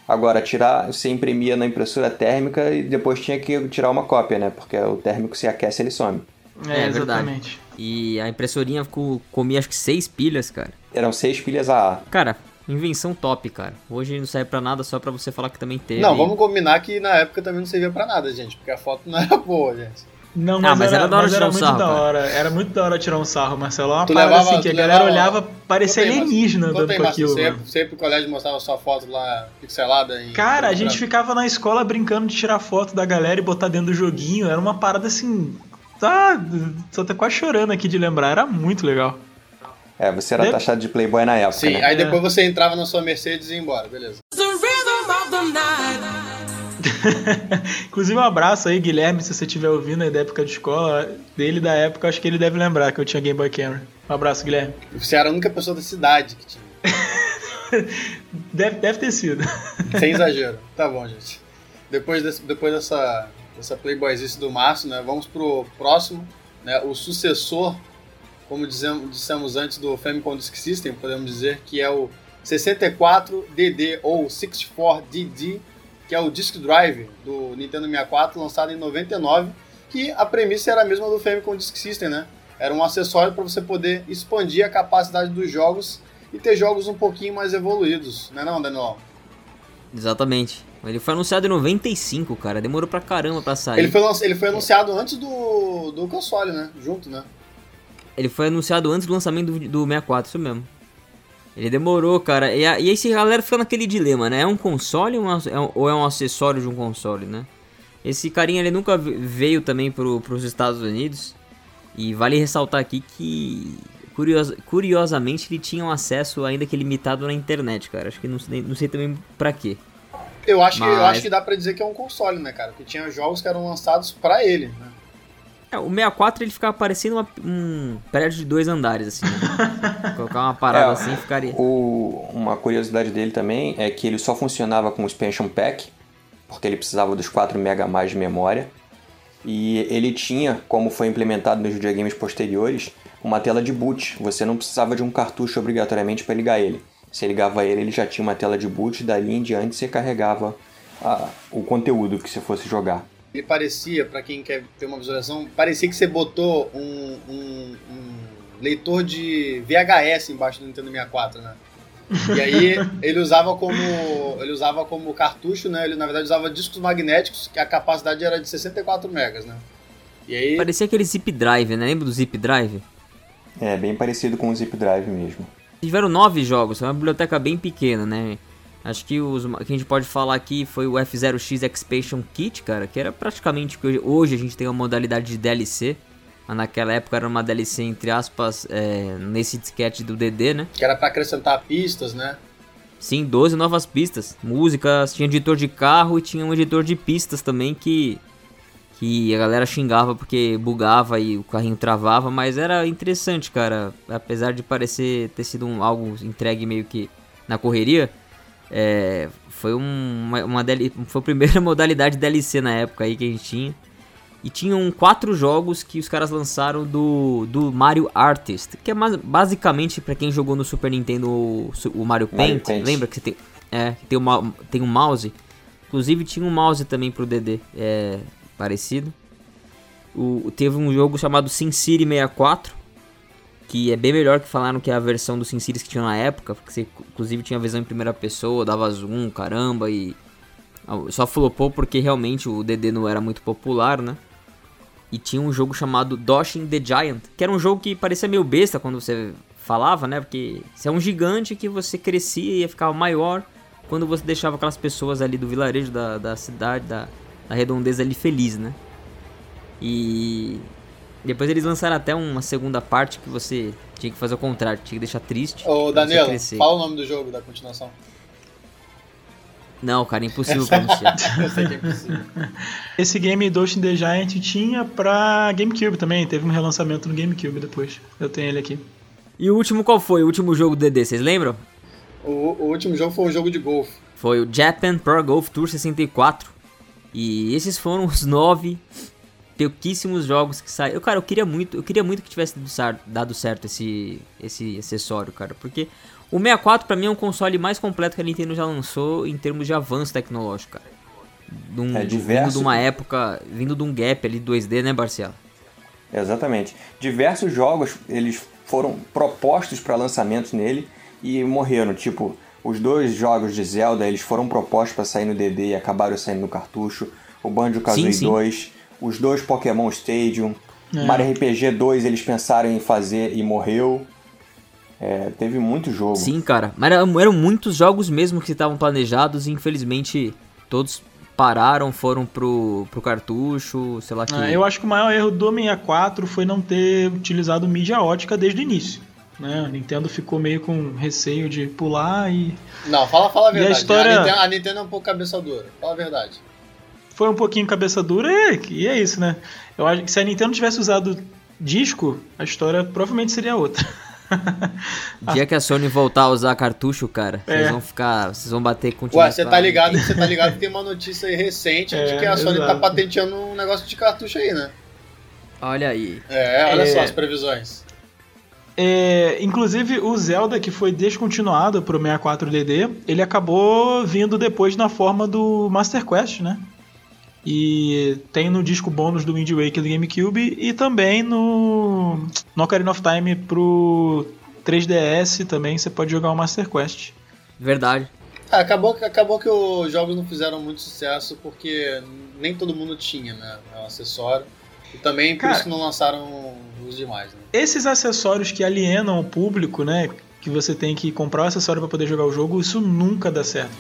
C: Agora, tirar, você imprimia na impressora térmica e depois tinha que tirar uma cópia, né? Porque o térmico se aquece ele some.
A: É, verdade.
D: exatamente.
A: E a impressorinha comia acho que seis pilhas, cara.
C: Eram seis pilhas AA.
A: Cara, invenção top, cara. Hoje não serve pra nada, só pra você falar que também teve.
B: Não, vamos combinar que na época também não servia pra nada, gente, porque a foto não era boa, gente.
D: Não,
A: Ah,
D: mas,
A: mas
D: era,
A: era da hora
D: mas
A: tirar
D: era
A: um
D: muito
A: sarro,
D: da
A: cara.
D: hora. Era muito da hora tirar um sarro, Marcelo. É uma
B: Tu
D: parada
B: levava-
D: assim que a galera
B: levava-
D: olhava, parecia alienígena
B: Conta
D: andando
B: aí,
D: com aquilo.
B: você,
D: mano.
B: você pro colégio mostrava sua foto lá pixelada em.
D: Cara, a gente ficava na escola brincando de tirar foto da galera e botar dentro do joguinho. Era uma parada assim Tá, tô até quase chorando aqui de lembrar, era muito legal.
C: É, você era taxado de playboy na época,
B: Sim,
C: né?
B: aí depois você entrava na sua Mercedes e ia embora, beleza.
D: Inclusive, um abraço aí, Guilherme, se você estiver ouvindo aí da época de escola, dele da época, acho que ele deve lembrar que eu tinha Game Boy Camera. Um abraço, Guilherme.
B: Você era a única pessoa da cidade que tinha.
D: deve, deve ter sido.
B: Sem exagero. Tá bom, gente. Depois, desse, depois dessa, dessa playboyzice do Márcio, né, vamos pro próximo, né, o sucessor, como dizemos, dissemos antes do Famicom Disk System, podemos dizer que é o 64DD ou 64DD, que é o Disk Drive do Nintendo 64, lançado em 99, que a premissa era a mesma do Famicom Disk System, né? Era um acessório para você poder expandir a capacidade dos jogos e ter jogos um pouquinho mais evoluídos, não é não, Daniel?
A: Exatamente. Ele foi anunciado em 95, cara. Demorou pra caramba pra sair.
B: Ele foi, ele foi anunciado antes do, do console, né? Junto, né?
A: Ele foi anunciado antes do lançamento do, do 64, isso mesmo. Ele demorou, cara. E, a, e esse galera fica naquele dilema, né? É um console ou é um, ou é um acessório de um console, né? Esse carinha ele nunca veio também pro, pros Estados Unidos. E vale ressaltar aqui que, curios, curiosamente, ele tinha um acesso ainda que limitado na internet, cara. Acho que não, não sei também pra quê.
B: Eu acho, Mas... que, eu acho que dá pra dizer que é um console, né, cara? Porque tinha jogos que eram lançados pra ele, né?
A: É, o 64 ele ficava parecendo uma, um prédio de dois andares, assim, né? Colocar uma parada é, assim ficaria.
C: O, uma curiosidade dele também é que ele só funcionava com o Expansion Pack, porque ele precisava dos 4 MB mais de memória. E ele tinha, como foi implementado nos videogames posteriores, uma tela de boot. Você não precisava de um cartucho obrigatoriamente para ligar ele. Você ligava ele, ele já tinha uma tela de boot, dali em diante você carregava a, o conteúdo que você fosse jogar.
B: Ele parecia, para quem quer ter uma visualização, parecia que você botou um, um, um leitor de VHS embaixo do Nintendo 64, né? E aí ele usava como ele usava como cartucho, né? Ele na verdade usava discos magnéticos, que a capacidade era de 64 megas, né?
A: E aí parecia aquele zip drive, né? Lembra do zip drive?
C: É, bem parecido com o zip drive mesmo.
A: Tiveram nove jogos, é uma biblioteca bem pequena, né? Acho que os que a gente pode falar aqui foi o F0X Expansion Kit, cara, que era praticamente que hoje a gente tem uma modalidade de DLC. Mas naquela época era uma DLC, entre aspas, é, nesse disquete do DD, né?
B: Que era para acrescentar pistas, né?
A: Sim, 12 novas pistas. Músicas, tinha editor de carro e tinha um editor de pistas também que que a galera xingava porque bugava e o carrinho travava, mas era interessante, cara. Apesar de parecer ter sido um, algo entregue meio que na correria, é, foi um, uma, uma foi a primeira modalidade DLC na época aí que a gente tinha. E tinham quatro jogos que os caras lançaram do, do Mario Artist, que é mais, basicamente para quem jogou no Super Nintendo o, o Mario, Paint, Paint, lembra que você tem, é, tem, uma, tem um mouse? Inclusive tinha um mouse também pro DD, é, parecido. O, teve um jogo chamado SimCity 64, que é bem melhor que falaram que é a versão do SimCity que tinha na época, porque você inclusive tinha a visão em primeira pessoa, dava zoom, caramba, e só flopou porque realmente o DD não era muito popular, né? E tinha um jogo chamado Doshin the Giant, que era um jogo que parecia meio besta quando você falava, né? Porque você é um gigante que você crescia e ia ficar maior quando você deixava aquelas pessoas ali do vilarejo, da, da cidade, da, da redondeza ali feliz, né? E depois eles lançaram até uma segunda parte que você tinha que fazer o contrário, tinha que deixar triste.
B: Ô, Daniel, fala o nome do jogo da continuação.
A: Não, cara, impossível pronunciar.
B: Eu sei que é impossível.
D: Esse game Doshin the Giant tinha pra GameCube também, teve um relançamento no GameCube depois. Eu tenho ele aqui.
A: E o último qual foi? O último jogo do DD, vocês lembram?
B: O, o último jogo foi um jogo de golfe.
A: Foi o Japan Pro Golf Tour 64. E esses foram os nove pouquíssimos jogos que saíram. Cara, eu queria muito, eu queria muito que tivesse dado certo esse, esse acessório, cara, porque o 64 para mim é um console mais completo que a Nintendo já lançou em termos de avanço tecnológico, cara. Um, é diverso. Vindo de uma época, vindo de um gap ali 2D, né, Barcelo?
C: Exatamente. Diversos jogos, eles foram propostos para lançamento nele e morreram, tipo, os dois jogos de Zelda, eles foram propostos para sair no DD e acabaram saindo no cartucho. O Banjo-Kazooie 2, os dois Pokémon Stadium, é. Mario RPG 2 eles pensaram em fazer e morreu. É, teve muito jogo.
A: Sim, cara. Mas eram, eram muitos jogos mesmo que estavam planejados e infelizmente todos pararam, foram pro, pro cartucho, sei lá que.
D: Ah, eu acho que o maior erro do 64 foi não ter utilizado mídia ótica desde o início. Né? A Nintendo ficou meio com receio de pular e.
B: Não, fala, fala a verdade.
D: a, história...
B: a, Nintendo, a Nintendo é um pouco cabeça dura. Fala a verdade.
D: Foi um pouquinho cabeça dura e, e é isso, né? Eu acho que se a Nintendo tivesse usado disco, a história provavelmente seria outra.
A: Dia que a Sony voltar a usar cartucho, cara, é. vocês vão ficar. Vocês vão bater com
B: Ué, você tá ligado, você tá ligado que tem uma notícia aí recente é, de que a Sony tá exato. tá patenteando um negócio de cartucho aí, né?
A: Olha aí.
B: É, olha é... só as previsões.
D: É, inclusive o Zelda que foi descontinuado pro 64DD, ele acabou vindo depois na forma do Master Quest, né? E tem no disco bônus do Wind Waker do GameCube e também no, no Ocarina of Time pro 3DS também você pode jogar o Master Quest.
A: Verdade.
B: É, acabou, acabou que os jogos não fizeram muito sucesso porque nem todo mundo tinha, né? O acessório. E também por Cara, isso que não lançaram os demais, né?
D: Esses acessórios que alienam o público, né? Que você tem que comprar o acessório para poder jogar o jogo, isso nunca dá certo.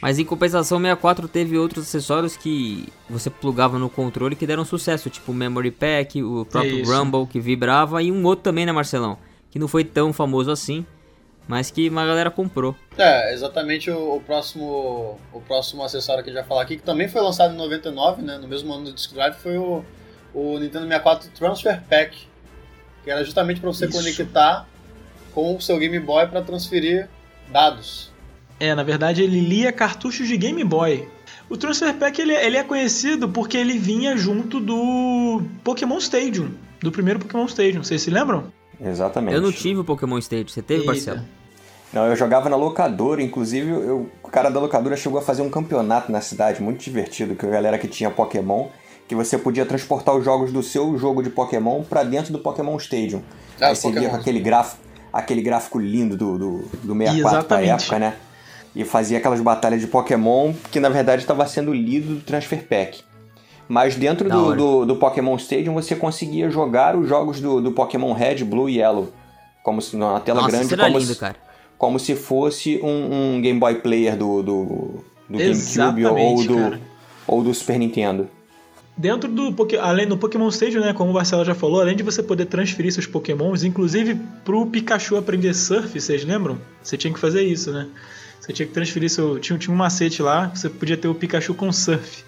A: Mas em compensação, o 64 teve outros acessórios que você plugava no controle que deram sucesso, tipo o Memory Pack, o próprio Isso. Rumble que vibrava e um outro também, né, Marcelão? Que não foi tão famoso assim, mas que uma galera comprou.
B: É, exatamente o, o próximo o próximo acessório que a gente vai falar aqui, que também foi lançado em 99, né, no mesmo ano do Disk Drive, foi o, o Nintendo 64 Transfer Pack, que era justamente para você Isso. conectar com o seu Game Boy para transferir dados.
D: É, na verdade ele lia cartuchos de Game Boy. O Transfer Pack ele, ele é conhecido porque ele vinha junto do Pokémon Stadium, do primeiro Pokémon Stadium. Vocês se lembram?
C: Exatamente.
A: Eu não tive o Pokémon Stadium. Você teve, Eita. Marcelo?
C: Não, eu jogava na locadora, inclusive eu, o cara da locadora chegou a fazer um campeonato na cidade, muito divertido, que a galera que tinha Pokémon, que você podia transportar os jogos do seu jogo de Pokémon para dentro do Pokémon Stadium. Ah, Aí você via com aquele gráfico, aquele gráfico lindo do, do, do 64 pra época, né? E fazia aquelas batalhas de Pokémon que na verdade estava sendo lido do Transfer Pack. Mas dentro do, do, do, Pokémon Stadium você conseguia jogar os jogos do, do Pokémon Red, Blue e Yellow. Como se na tela
A: Nossa,
C: grande.
A: Como,
C: lindo,
A: se, cara.
C: como se fosse um, um Game Boy Player do, do, do GameCube ou do, ou do Super Nintendo.
D: Dentro do além do Pokémon Stadium, né, como o Marcelo já falou, além de você poder transferir seus Pokémons, inclusive pro Pikachu aprender surf, vocês lembram? Você tinha que fazer isso, né? Você tinha que transferir seu. Tinha, tinha um macete lá, você podia ter o Pikachu com surf.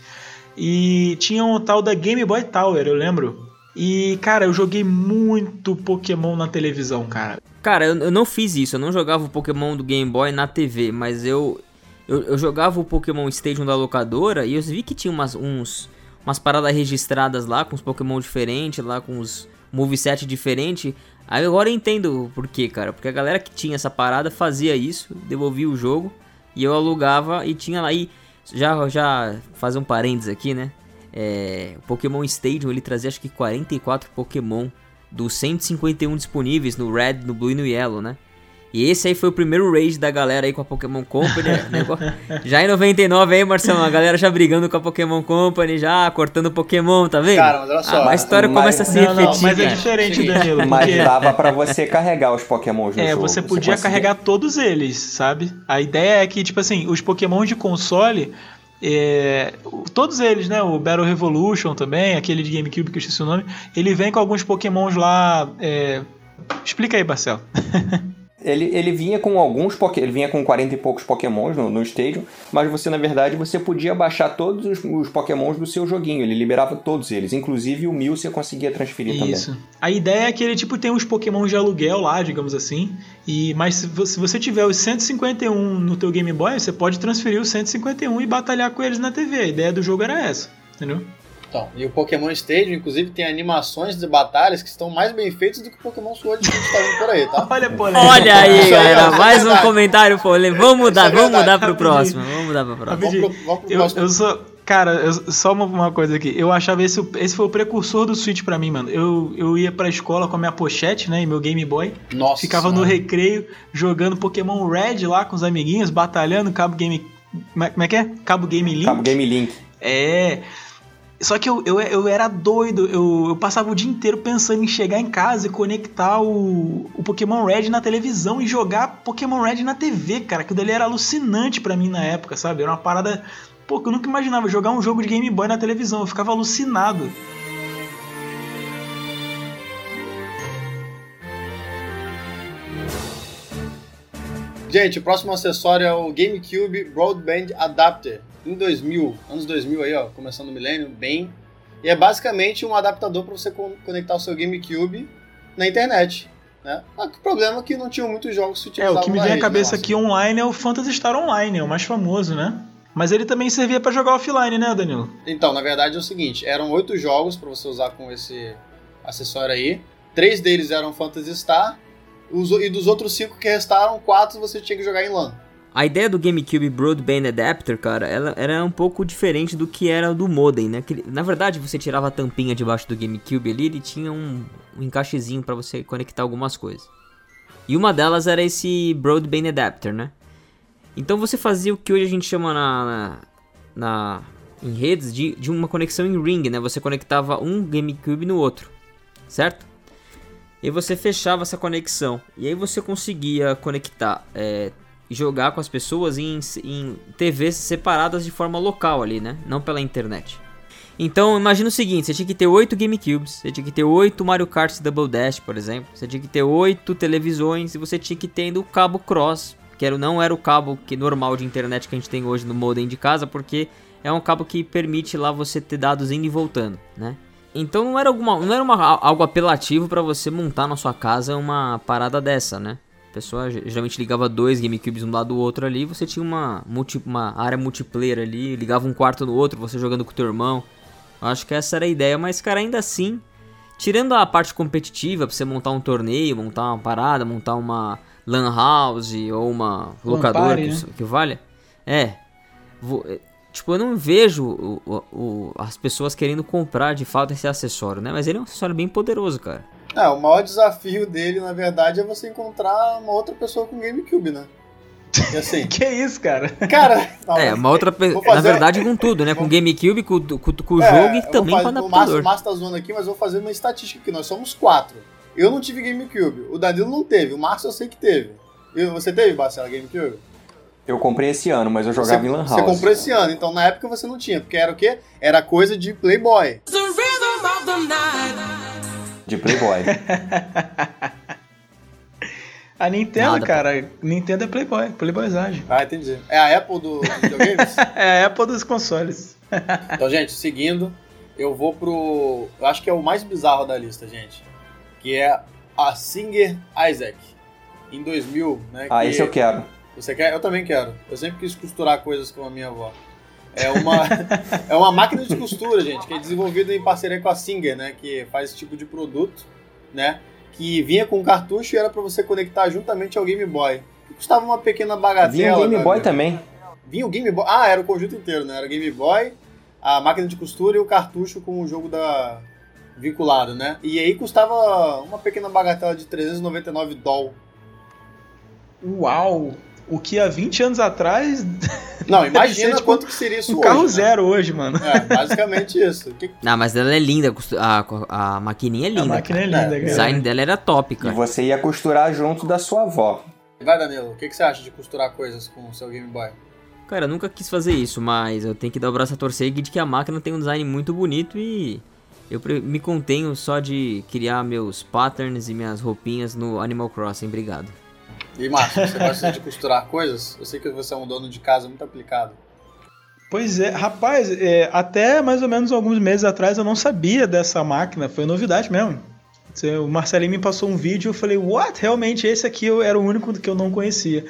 D: E tinha um tal da Game Boy Tower, eu lembro. E, cara, eu joguei muito Pokémon na televisão, cara.
A: Cara, eu, eu não fiz isso, eu não jogava o Pokémon do Game Boy na TV, mas eu, eu, eu jogava o Pokémon Stadium da locadora e eu vi que tinha umas, uns, umas paradas registradas lá, com os Pokémon diferentes, lá com os moveset diferentes. Aí agora eu entendo por quê, cara. Porque a galera que tinha essa parada fazia isso, devolvia o jogo e eu alugava e tinha lá. E já, já fazer um parênteses aqui, né? É, o Pokémon Stadium ele trazia acho que 44 Pokémon dos 151 disponíveis no Red, no Blue e no Yellow, né? E esse aí foi o primeiro raid da galera aí com a Pokémon Company. Né? já em 99 aí, Marcelo, a galera já brigando com a Pokémon Company, já cortando Pokémon, tá vendo?
B: Cara, mas olha só.
A: a história
B: mas,
A: começa a se não, repetir.
D: Não, mas é diferente, Danilo.
C: Mas dava pra você carregar os Pokémons no
D: é,
C: jogo.
D: É, você podia você carregar todos eles, sabe? A ideia é que, tipo assim, os Pokémon de console é, todos eles, né? O Battle Revolution também, aquele de GameCube que eu esqueci o nome, ele vem com alguns Pokémons lá. É... Explica aí, Marcelo.
C: Ele, ele vinha com alguns ele vinha com 40 e poucos pokémons no, no Stadium, mas você, na verdade, você podia baixar todos os, os pokémons do seu joguinho, ele liberava todos eles, inclusive o mil você conseguia transferir Isso. também. Isso.
D: A ideia é que ele tipo tem uns pokémons de aluguel lá, digamos assim, e mas se você tiver os 151 no teu Game Boy, você pode transferir os 151 e batalhar com eles na TV. A ideia do jogo era essa, entendeu?
B: Então, e o Pokémon Stadium, inclusive, tem animações de batalhas que estão mais bem feitas do que o Pokémon Sword que a gente tá vendo por aí, tá?
D: Olha,
A: Olha aí, galera, mais um comentário polêmico. Vamos mudar, vamos mudar pro próximo. Vamos mudar pro próximo.
B: Vamos pro, vamos pro
D: eu,
B: próximo.
D: Eu sou. Cara, eu, só uma, uma, coisa aqui. Eu achava esse, esse foi o precursor do Switch para mim, mano. Eu, eu ia pra escola com a minha pochete, né? E meu Game Boy.
B: Nossa.
D: Ficava senhora. no recreio jogando Pokémon Red lá com os amiguinhos, batalhando, cabo Game. Como é que é? Cabo Game Link.
C: Cabo Game Link.
D: É. Só que eu, eu, eu era doido, eu, eu passava o dia inteiro pensando em chegar em casa e conectar o, o Pokémon Red na televisão e jogar Pokémon Red na TV, cara. Aquilo dali era alucinante para mim na época, sabe? Era uma parada. Pô, que eu nunca imaginava jogar um jogo de Game Boy na televisão, eu ficava alucinado.
B: Gente, o próximo acessório é o GameCube Broadband Adapter. Em 2000, anos 2000 aí, ó, começando o milênio, bem. E é basicamente um adaptador para você conectar o seu GameCube na internet. Né? O problema é que não tinham muitos jogos que
D: utilizavam É, o que me vem à cabeça aqui online é o Phantasy Star Online, é o mais famoso, né? Mas ele também servia para jogar offline, né, Danilo?
B: Então, na verdade é o seguinte, eram oito jogos para você usar com esse acessório aí. Três deles eram Phantasy Star os, e dos outros cinco que restaram, quatro você tinha que jogar em LAN.
A: A ideia do GameCube Broadband Adapter, cara, ela era um pouco diferente do que era do modem, né? Que, na verdade, você tirava a tampinha debaixo do GameCube ali, ele tinha um, um encaixezinho para você conectar algumas coisas. E uma delas era esse Broadband Adapter, né? Então você fazia o que hoje a gente chama na, na, na em redes de, de uma conexão em ring, né? Você conectava um GameCube no outro, certo? E você fechava essa conexão. E aí você conseguia conectar é, jogar com as pessoas em, em TVs separadas de forma local ali, né? Não pela internet. Então imagina o seguinte, você tinha que ter 8 GameCubes, você tinha que ter 8 Mario Kart Double Dash, por exemplo, você tinha que ter 8 televisões e você tinha que ter o cabo cross, que era, não era o cabo que normal de internet que a gente tem hoje no modem de casa, porque é um cabo que permite lá você ter dados indo e voltando, né? Então não era, alguma, não era uma, algo apelativo para você montar na sua casa uma parada dessa, né? A pessoa geralmente ligava dois GameCubes um lado do outro ali, você tinha uma, multi, uma área multiplayer ali, ligava um quarto no outro, você jogando com o teu irmão. Eu acho que essa era a ideia, mas cara, ainda assim, tirando a parte competitiva, pra você montar um torneio, montar uma parada, montar uma lan house ou uma locadora que, né? que vale, é, vou, Tipo, eu não vejo o, o, o, as pessoas querendo comprar de fato esse acessório, né? Mas ele é um acessório bem poderoso, cara.
B: É, o maior desafio dele, na verdade, é você encontrar uma outra pessoa com GameCube, né?
D: E assim. que isso, cara?
B: Cara.
A: Não, é, uma outra pessoa. Na verdade, com tudo, né? Com GameCube, com, com, com o é, jogo e também fazer, com adaptador.
B: O Márcio tá zoando aqui, mas eu vou fazer uma estatística aqui. Nós somos quatro. Eu não tive GameCube. O Danilo não teve. O Márcio eu sei que teve. você teve, Marcela, GameCube?
C: Eu comprei esse ano, mas eu jogava
B: você,
C: em Lan House.
B: Você comprou esse ano, então na época você não tinha, porque era o quê? Era coisa de Playboy.
C: De Playboy.
D: A Nintendo, Nada, cara, pô. Nintendo é Playboy, Playboyzagem.
B: Ah, entendi. É a Apple do, dos videogames?
D: é a Apple dos consoles.
B: então, gente, seguindo, eu vou pro. Eu acho que é o mais bizarro da lista, gente. Que é a Singer Isaac. Em 2000, né?
C: Ah,
B: que...
C: esse eu quero.
B: Você quer? Eu também quero. Eu sempre quis costurar coisas com a minha avó. É uma, é uma máquina de costura, gente, que é desenvolvida em parceria com a Singer, né? Que faz esse tipo de produto, né? Que vinha com cartucho e era para você conectar juntamente ao Game Boy. Que custava uma pequena bagatela.
C: Vinha o Game né? Boy também.
B: Vinha o Game Boy. Ah, era o conjunto inteiro, né? Era Game Boy, a máquina de costura e o cartucho com o jogo da vinculado, né? E aí custava uma pequena bagatela de 399 doll.
D: Uau! O que há 20 anos atrás.
B: Não, imagina tipo, quanto que seria isso
D: um hoje. carro né? zero hoje, mano.
B: É, basicamente isso. Que...
A: Não, mas ela é linda, a, a maquininha é linda. A
D: máquina é linda, cara.
A: O design dela era top, cara.
C: E você ia costurar junto da sua avó.
B: Vai, Danilo, o que, que você acha de costurar coisas com o seu Game Boy?
A: Cara, eu nunca quis fazer isso, mas eu tenho que dar o braço a torcer de que a máquina tem um design muito bonito e eu me contenho só de criar meus patterns e minhas roupinhas no Animal Crossing. Obrigado.
B: E Márcio, você gosta de costurar coisas? Eu sei que você é um dono de casa muito aplicado.
D: Pois é, rapaz, é, até mais ou menos alguns meses atrás eu não sabia dessa máquina, foi novidade mesmo. O Marcelinho me passou um vídeo e eu falei, what? Realmente esse aqui eu era o único que eu não conhecia.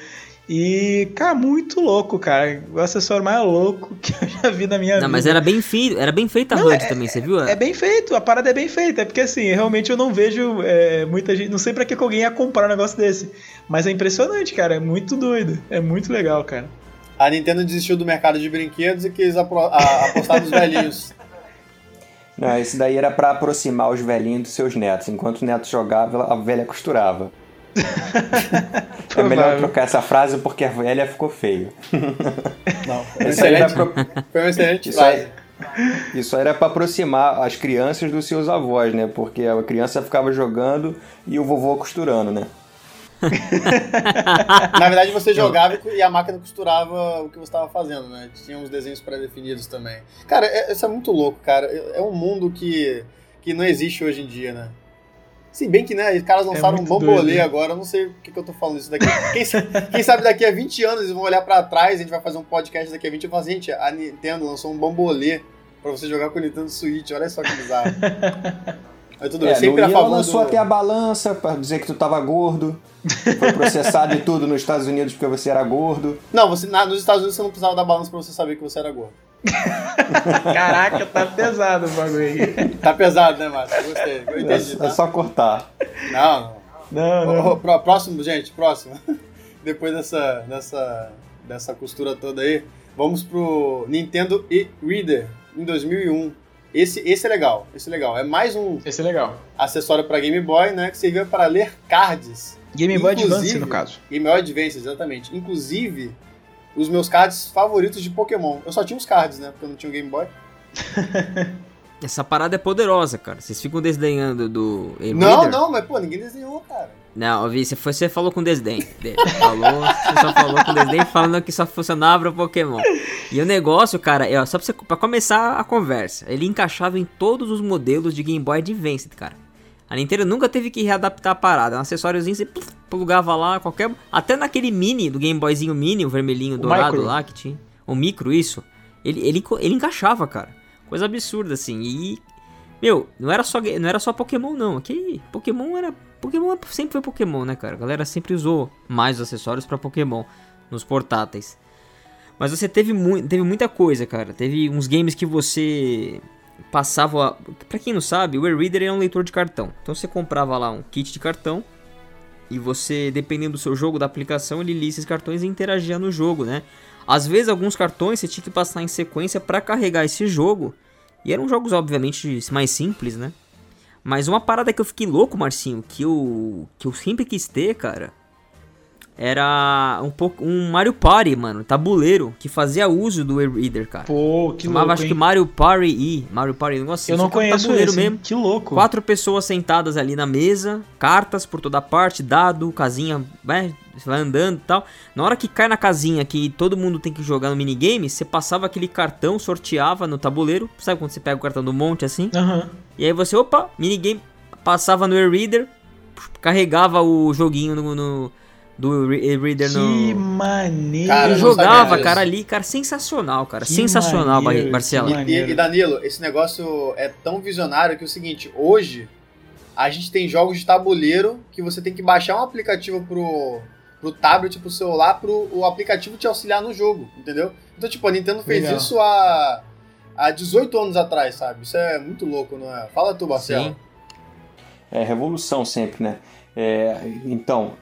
D: E, cara, muito louco, cara. O acessório mais louco que eu já vi na minha não, vida.
A: Não, mas era bem feito, era bem feita a HUD é, também, você viu?
D: É bem feito, a parada é bem feita. É porque assim, realmente eu não vejo é, muita gente. Não sei pra que alguém ia comprar um negócio desse. Mas é impressionante, cara. É muito doido. É muito legal, cara.
B: A Nintendo desistiu do mercado de brinquedos e quis apostar nos velhinhos.
C: Não, esse daí era para aproximar os velhinhos dos seus netos. Enquanto o neto jogava, a velha costurava. é melhor trocar essa frase porque a velha ficou feio.
B: Não, foi, excelente, pro... foi uma excelente
C: isso
B: frase. Aí,
C: Isso era para aproximar as crianças dos seus avós, né? Porque a criança ficava jogando e o vovô costurando, né?
B: Na verdade, você jogava e a máquina costurava o que você estava fazendo, né? Tinha uns desenhos pré-definidos também. Cara, é, isso é muito louco, cara. É, é um mundo que, que não existe hoje em dia, né? Se bem que, né, os caras é lançaram é um bambolê doido, né? agora, eu não sei o que, que, eu tô falando isso daqui. Quem, quem, sabe daqui a 20 anos eles vão olhar para trás, a gente vai fazer um podcast daqui a 20 e falar, gente, a Nintendo lançou um bambolê pra você jogar com o Nintendo Switch, olha só que bizarro.
C: Mas tudo é, sempre a favor lançou do... até a balança pra dizer que tu tava gordo. Foi processado e tudo nos Estados Unidos porque você era gordo.
B: Não, você, na, nos Estados Unidos você não precisava da balança pra você saber que você era gordo.
D: Caraca, tá pesado o bagulho aí.
B: Tá pesado, né, Márcio? Gostei. Eu entendi,
C: é, tá? é só cortar.
B: Não, não. não, não. próximo, gente, próximo. Depois dessa, dessa, dessa costura toda aí, vamos pro Nintendo e-Reader em 2001. Esse, esse é legal, esse é legal. É mais um
D: esse é legal.
B: acessório para Game Boy, né, que servia para ler cards.
D: Game Boy Advance, no caso.
B: Game Boy Advance, exatamente. Inclusive, os meus cards favoritos de Pokémon. Eu só tinha os cards, né? Porque eu não tinha o Game Boy.
A: Essa parada é poderosa, cara. Vocês ficam desdenhando do.
B: Não, não, mas pô, ninguém desenhou, cara.
A: Não, vi, você, você falou com desdém. Falou, você só falou com desdém falando que só funcionava pro Pokémon. E o negócio, cara, é só pra, você, pra começar a conversa. Ele encaixava em todos os modelos de Game Boy Advance, cara. A Nintendo nunca teve que readaptar a parada. Um acessóriozinho você plugava lá, qualquer. Até naquele mini do Game Boyzinho mini, o vermelhinho o dourado micro. lá que tinha. O micro, isso. Ele, ele, ele encaixava, cara. Coisa absurda, assim. E. Meu, não era só, não era só Pokémon, não. Aqui, Pokémon era. Pokémon sempre foi Pokémon, né, cara? A galera sempre usou mais os acessórios para Pokémon nos portáteis. Mas você teve, mu teve muita coisa, cara. Teve uns games que você passava. Para quem não sabe, o e-reader é um leitor de cartão. Então você comprava lá um kit de cartão e você, dependendo do seu jogo, da aplicação, ele lia esses cartões e interagia no jogo, né? Às vezes alguns cartões você tinha que passar em sequência para carregar esse jogo. E eram jogos obviamente mais simples, né? Mas uma parada que eu fiquei louco, Marcinho, que eu que eu sempre quis ter, cara, era um pouco um Mario Party, mano, tabuleiro, que fazia uso do e-reader, cara.
D: Pô, que Chamava, louco,
A: acho hein? que Mario Party E, Mario Party,
D: um negócio assim. Eu não conheço tabuleiro esse, mesmo. Que louco.
A: Quatro pessoas sentadas ali na mesa, cartas por toda parte, dado, casinha, né, vai andando e tal. Na hora que cai na casinha que todo mundo tem que jogar no minigame, você passava aquele cartão, sorteava no tabuleiro. Sabe quando você pega o cartão do monte assim?
D: Uhum.
A: E aí você, opa, minigame, passava no e-reader, carregava o joguinho no, no do reader no.
D: Que maneiro!
A: Cara, eu jogava, cara, ali, cara, sensacional, cara. Que sensacional, maneiro, Marcelo.
B: E, e, Danilo, esse negócio é tão visionário que é o seguinte, hoje a gente tem jogos de tabuleiro que você tem que baixar um aplicativo pro, pro tablet, pro celular, pro o aplicativo te auxiliar no jogo, entendeu? Então, tipo, a Nintendo fez Legal. isso há, há 18 anos atrás, sabe? Isso é muito louco, não é? Fala tu, Marcelo. Sim.
C: É revolução sempre, né? É, então,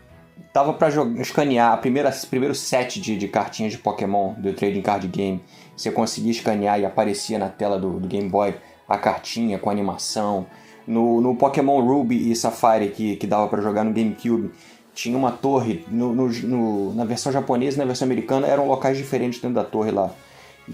C: tava para escanear a primeira primeiro set de, de cartinhas de Pokémon do Trading Card Game. Você conseguia escanear e aparecia na tela do, do Game Boy a cartinha com animação. No, no Pokémon Ruby e Safari que, que dava para jogar no GameCube, tinha uma torre. No, no, no, na versão japonesa e na versão americana eram locais diferentes dentro da torre lá.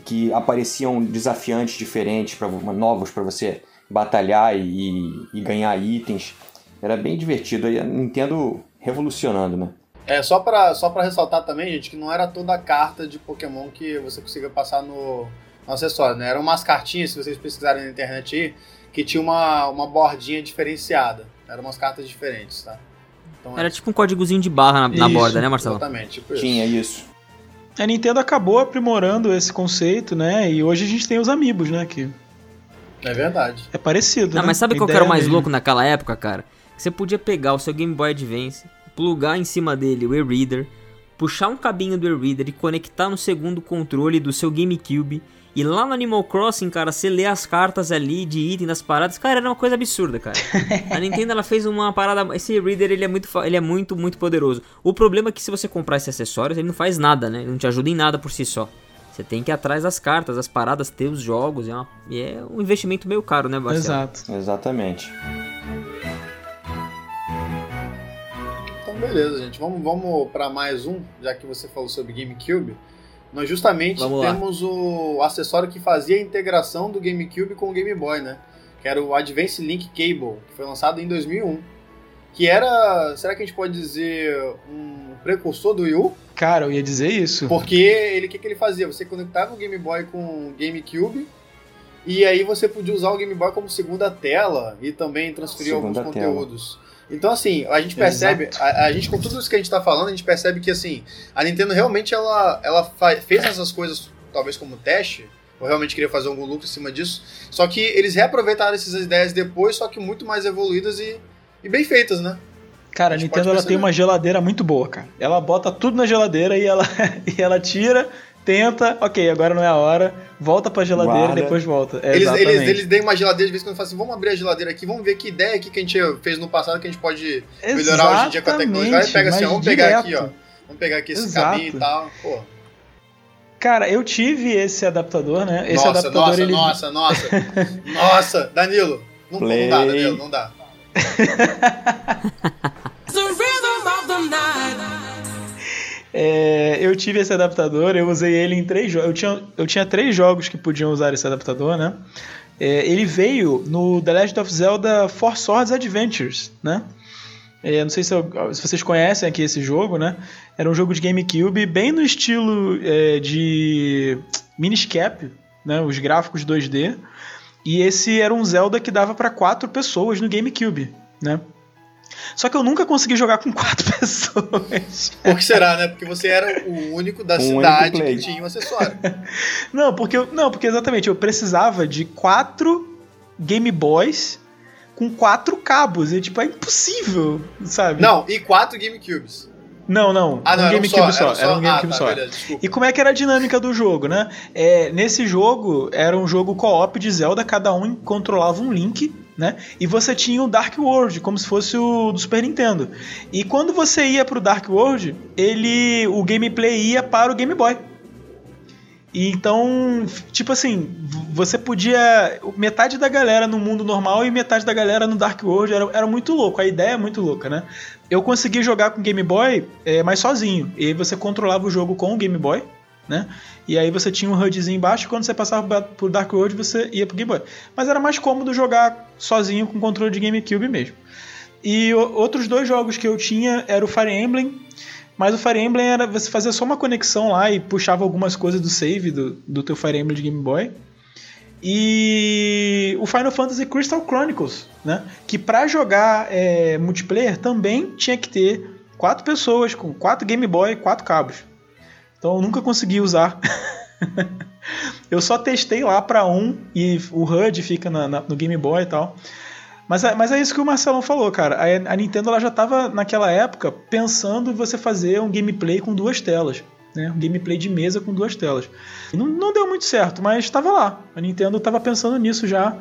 C: Que apareciam desafiantes diferentes, pra, novos para você batalhar e, e ganhar itens. Era bem divertido. a Nintendo revolucionando, né?
B: É, só pra, só pra ressaltar também, gente, que não era toda a carta de Pokémon que você conseguia passar no, no acessório, né? Eram umas cartinhas, se vocês pesquisarem na internet aí, que tinha uma, uma bordinha diferenciada. Eram umas cartas diferentes, tá?
A: Então, era é... tipo um códigozinho de barra na, na borda, né, Marcelo?
B: Exatamente, tipo
C: isso. Tinha isso.
D: A Nintendo acabou aprimorando esse conceito, né? E hoje a gente tem os amigos, né? Que...
B: É verdade.
D: É parecido,
A: Não,
D: né?
A: mas sabe qual que era o mais mesmo. louco naquela época, cara? Você podia pegar o seu Game Boy Advance, plugar em cima dele o e-reader, puxar um cabinho do e-reader e conectar no segundo controle do seu GameCube. E lá no Animal Crossing, cara, você lê as cartas ali de item das paradas, cara, era uma coisa absurda, cara. A Nintendo ela fez uma parada, esse reader ele é muito ele é muito muito poderoso. O problema é que se você comprar esse acessório, ele não faz nada, né? Ele não te ajuda em nada por si só. Você tem que ir atrás das cartas, das paradas, ter os jogos, é, uma, é um investimento meio caro, né, Marcelo?
D: Exato.
C: Exatamente.
B: Beleza, gente. Vamos, vamos para mais um, já que você falou sobre GameCube. nós justamente temos o acessório que fazia a integração do GameCube com o Game Boy, né? Que era o Advance Link Cable, que foi lançado em 2001. Que era, será que a gente pode dizer, um precursor do Wii U?
D: Cara, eu ia dizer isso.
B: Porque ele, o que, que ele fazia? Você conectava o Game Boy com o GameCube e aí você podia usar o Game Boy como segunda tela e também transferir segunda alguns tela. Então, assim, a gente percebe, a, a, gente, com tudo isso que a gente tá falando, a gente percebe que, assim, a Nintendo realmente, ela, ela fez essas coisas, talvez como teste, ou realmente queria fazer algum lucro em cima disso, só que eles reaproveitaram essas ideias depois, só que muito mais evoluídas e, e bem feitas, né?
D: Cara, a, a Nintendo ela tem uma geladeira muito boa, cara. Ela bota tudo na geladeira e ela, e ela tira tenta, ok, agora não é a hora, volta pra geladeira Guarda. e depois volta.
B: É, eles, eles, eles dêem uma geladeira de vez em quando falam assim, vamos abrir a geladeira aqui, vamos ver que ideia aqui que a gente fez no passado que a gente pode melhorar exatamente, hoje em dia com a tecnologia. Aí pega assim, vamos direto. pegar aqui, ó. Vamos pegar aqui esse Exato. caminho e tal. Pô.
D: Cara, eu tive esse adaptador, né? Esse
B: nossa,
D: adaptador,
B: nossa, ele... nossa, nossa, nossa, Danilo, não, não dá, Danilo, não dá.
D: É, eu tive esse adaptador, eu usei ele em três jogos. Eu tinha, eu tinha três jogos que podiam usar esse adaptador, né? É, ele veio no The Legend of Zelda Four Swords Adventures, né? É, não sei se, eu, se, vocês conhecem aqui esse jogo, né? Era um jogo de GameCube bem no estilo é, de Miniscap, né? Os gráficos 2D. E esse era um Zelda que dava para quatro pessoas no GameCube, né? Só que eu nunca consegui jogar com quatro pessoas.
B: Por que será, né? Porque você era o único da um cidade único que tinha um acessório.
D: não, porque eu, não, porque exatamente, eu precisava de quatro Game Boys com quatro cabos. E tipo, é impossível, sabe?
B: Não, e quatro GameCubes.
D: Não, não.
B: Ah, não, um
D: GameCube
B: só,
D: só. Era um GameCube ah, tá, só. Beleza, e como é que era a dinâmica do jogo, né? É, nesse jogo, era um jogo co-op de Zelda, cada um controlava um Link né? E você tinha o Dark World, como se fosse o do Super Nintendo. E quando você ia para o Dark World, ele o gameplay ia para o Game Boy. Então, tipo assim, você podia. Metade da galera no mundo normal e metade da galera no Dark World era, era muito louco. A ideia é muito louca, né? Eu consegui jogar com Game Boy, é, mas sozinho. E você controlava o jogo com o Game Boy né? E aí você tinha um HUDzinho embaixo quando você passava por Dark World você ia pro Game Boy. Mas era mais cômodo jogar sozinho com controle de GameCube mesmo. E outros dois jogos que eu tinha era o Fire Emblem, mas o Fire Emblem era você fazia só uma conexão lá e puxava algumas coisas do save do, do teu Fire Emblem de Game Boy. E o Final Fantasy Crystal Chronicles, né? Que para jogar é, multiplayer também tinha que ter quatro pessoas com quatro Game Boy quatro cabos. Então eu nunca consegui usar. eu só testei lá para um e o HUD fica na, na, no Game Boy e tal. Mas é, mas é isso que o Marcelão falou, cara. A, a Nintendo ela já estava naquela época pensando em você fazer um gameplay com duas telas. Né? Um gameplay de mesa com duas telas. Não, não deu muito certo, mas estava lá. A Nintendo estava pensando nisso já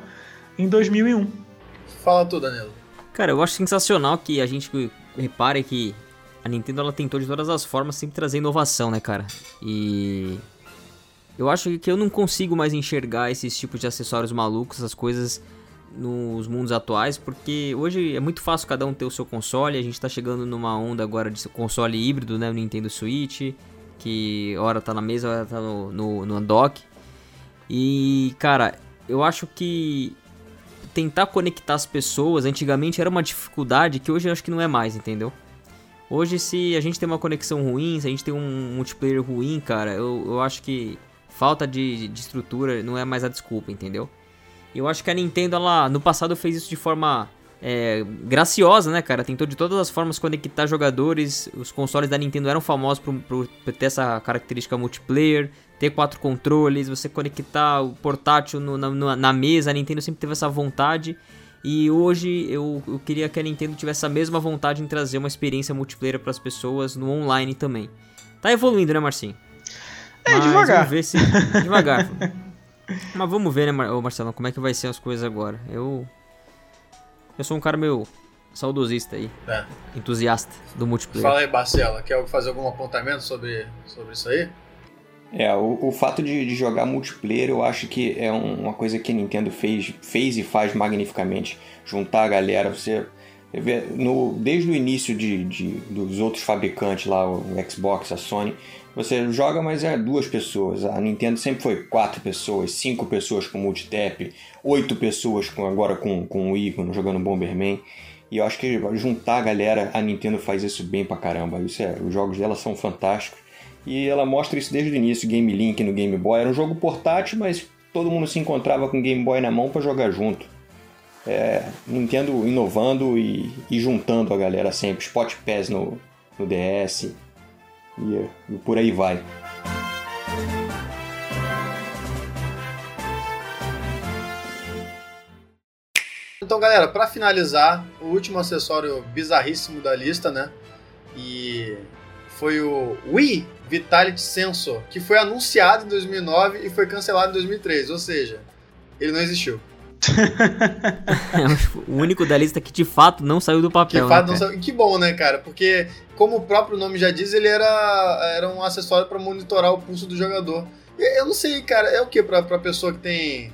D: em 2001.
B: Fala tudo, Danilo.
A: Cara, eu acho sensacional que a gente repare que a Nintendo ela tentou de todas as formas sempre trazer inovação, né, cara? E eu acho que eu não consigo mais enxergar esses tipos de acessórios malucos, essas coisas nos mundos atuais, porque hoje é muito fácil cada um ter o seu console, a gente tá chegando numa onda agora de console híbrido, né, o Nintendo Switch, que hora tá na mesa, hora tá no, no, no dock. E, cara, eu acho que tentar conectar as pessoas, antigamente era uma dificuldade que hoje eu acho que não é mais, entendeu? Hoje, se a gente tem uma conexão ruim, se a gente tem um multiplayer ruim, cara, eu, eu acho que falta de, de estrutura não é mais a desculpa, entendeu? Eu acho que a Nintendo, ela, no passado, fez isso de forma é, graciosa, né, cara? Tentou de todas as formas conectar jogadores. Os consoles da Nintendo eram famosos por, por, por ter essa característica multiplayer, ter quatro controles, você conectar o portátil no, na, na mesa. A Nintendo sempre teve essa vontade. E hoje eu, eu queria que a Nintendo tivesse a mesma vontade em trazer uma experiência multiplayer para as pessoas no online também. Tá evoluindo, né, Marcinho?
D: É, Mas devagar.
A: Vamos ver se. Devagar. Mas vamos ver, né, Mar... Marcelo, como é que vai ser as coisas agora. Eu. Eu sou um cara meio saudosista aí. É. Entusiasta do multiplayer.
B: Fala aí, Marcela, quer fazer algum apontamento sobre, sobre isso aí?
C: É, o, o fato de, de, jogar multiplayer eu acho que é um, uma coisa que a Nintendo fez, fez e faz magnificamente. Juntar a galera, você no, desde o início de, de, dos outros fabricantes lá, o Xbox, a Sony, Você joga, mas é duas pessoas. A Nintendo sempre foi quatro pessoas, cinco pessoas com multitap, oito pessoas com, agora com, com o Wii, jogando Bomberman. E eu acho que juntar a galera, a Nintendo faz isso bem pra caramba. Isso é, os jogos dela são fantásticos. E ela mostra isso desde o início, Game Link no Game Boy. Era um jogo portátil, mas todo mundo se encontrava com o Game Boy na mão para jogar junto. É, Nintendo inovando e, e, juntando a galera sempre. Spot Pass no, no DS e, e por aí vai.
B: Então, galera, para finalizar, o último acessório bizarríssimo da lista, né? E foi o Wii Vitality Sensor, que foi anunciado em 2009 e foi cancelado em 2003, ou seja, ele não existiu.
A: o único da lista que de fato não saiu do papel.
B: Que, fato né, saiu... que bom, né, cara? Porque, como o próprio nome já diz, ele era, era um acessório para monitorar o pulso do jogador. E eu não sei, cara, é o que pra, pra pessoa que tem,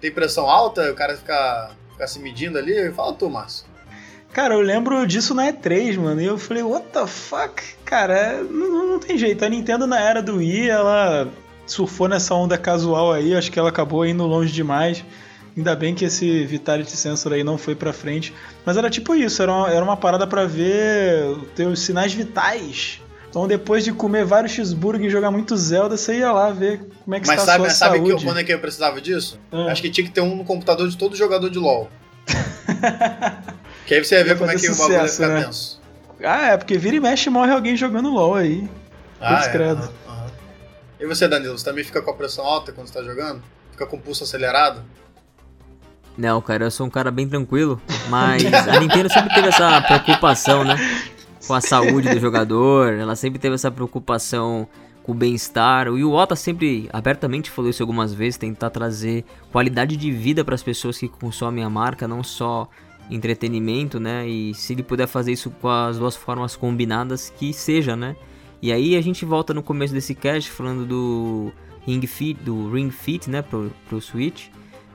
B: tem pressão alta, o cara ficar, ficar se medindo ali? Fala tu, Márcio.
D: Cara, eu lembro disso na E3, mano. E eu falei, what the fuck? Cara, é, não, não tem jeito. A Nintendo na era do Wii, ela surfou nessa onda casual aí. Acho que ela acabou indo longe demais. Ainda bem que esse Vitality Sensor aí não foi pra frente. Mas era tipo isso, era uma, era uma parada para ver teus sinais vitais. Então depois de comer vários cheeseburger e jogar muito Zelda, você ia lá ver como é que
B: Mas
D: está
B: sabe,
D: a sua
B: sabe
D: saúde.
B: Mas sabe quando é que eu precisava disso? Ah. Acho que tinha que ter um no computador de todo jogador de LoL. que aí você ia ver como é que sucesso, o bagulho ia ficar né? tenso.
D: Ah, é, porque vira e mexe morre alguém jogando LoL aí.
B: Ah, é, uh -huh. E você, Danilo, você também fica com a pressão alta quando você tá jogando? Fica com o pulso acelerado?
A: Não, cara, eu sou um cara bem tranquilo, mas a Nintendo sempre teve essa preocupação, né? Com a saúde do jogador, ela sempre teve essa preocupação com o bem-estar. O Iwata sempre abertamente falou isso algumas vezes, tentar trazer qualidade de vida para as pessoas que consomem a marca, não só entretenimento, né? E se ele puder fazer isso com as duas formas combinadas, que seja, né? E aí a gente volta no começo desse cast falando do Ring Fit, do Ring Fit, né, pro, pro Switch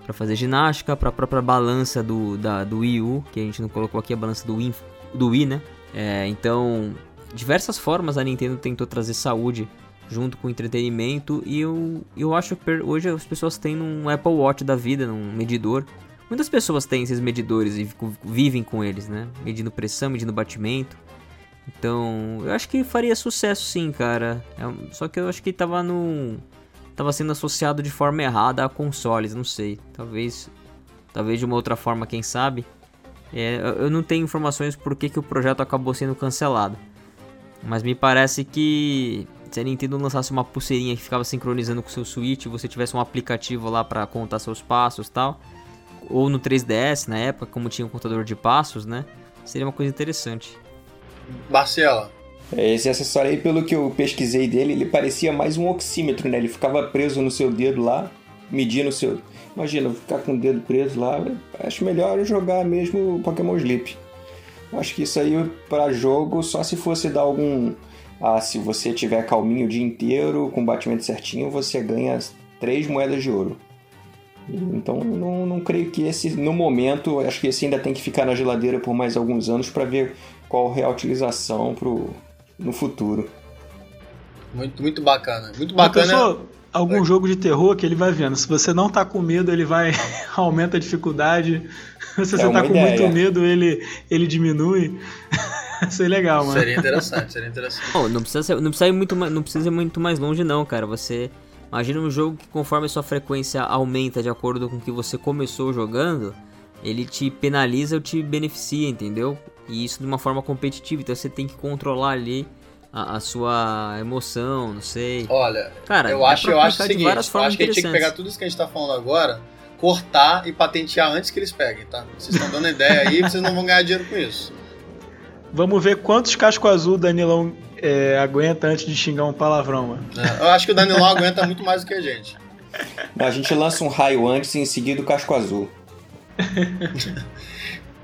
A: para fazer ginástica, para a própria balança do, da, do Wii U, que a gente não colocou aqui a balança do Wii, do Wii né? É, então, diversas formas a Nintendo tentou trazer saúde junto com entretenimento e eu, eu acho que hoje as pessoas têm um Apple Watch da vida, um medidor. Muitas pessoas têm esses medidores e vivem com eles, né? Medindo pressão, medindo batimento. Então, eu acho que faria sucesso sim, cara. É, só que eu acho que tava no estava sendo associado de forma errada a consoles, não sei. Talvez talvez de uma outra forma, quem sabe. É, eu não tenho informações por que, que o projeto acabou sendo cancelado. Mas me parece que se a Nintendo lançasse uma pulseirinha que ficava sincronizando com o seu Switch, você tivesse um aplicativo lá para contar seus passos tal, ou no 3DS na época, como tinha um contador de passos, né? Seria uma coisa interessante.
B: Marcela,
C: é, esse acessório aí, pelo que eu pesquisei dele, ele parecia mais um oxímetro, né? Ele ficava preso no seu dedo lá, medindo o seu. Imagina, ficar com o dedo preso lá. Acho melhor jogar mesmo Pokémon Sleep. Acho que isso aí para jogo só se fosse dar algum. Ah, se você tiver calminho o dia inteiro, com batimento certinho, você ganha três moedas de ouro. Então não, não creio que esse, no momento, acho que esse ainda tem que ficar na geladeira por mais alguns anos para ver qual é a utilização pro, no futuro.
B: Muito, muito bacana. Muito bacana. Pensou
D: algum jogo de terror que ele vai vendo. Se você não tá com medo, ele vai aumenta a dificuldade. Se você é tá com ideia. muito medo, ele, ele diminui. Seria legal, mano.
B: Seria interessante, seria interessante.
A: Oh, não, precisa ser, não, precisa ir muito, não precisa ir muito mais longe, não, cara. Você. Imagina um jogo que conforme sua frequência aumenta de acordo com o que você começou jogando, ele te penaliza ou te beneficia, entendeu? E isso de uma forma competitiva, então você tem que controlar ali a, a sua emoção, não sei.
B: Olha, cara, eu acho, eu acho o seguinte, eu acho que a gente tinha que pegar tudo isso que a gente tá falando agora, cortar e patentear antes que eles peguem, tá? Vocês estão dando ideia aí, vocês não vão ganhar dinheiro com isso.
D: Vamos ver quantos casco azul o Danilão é, aguenta antes de xingar um palavrão, mano.
B: É, eu acho que o Danilão aguenta muito mais do que a gente.
C: A gente lança um raio antes e em seguida o casco azul.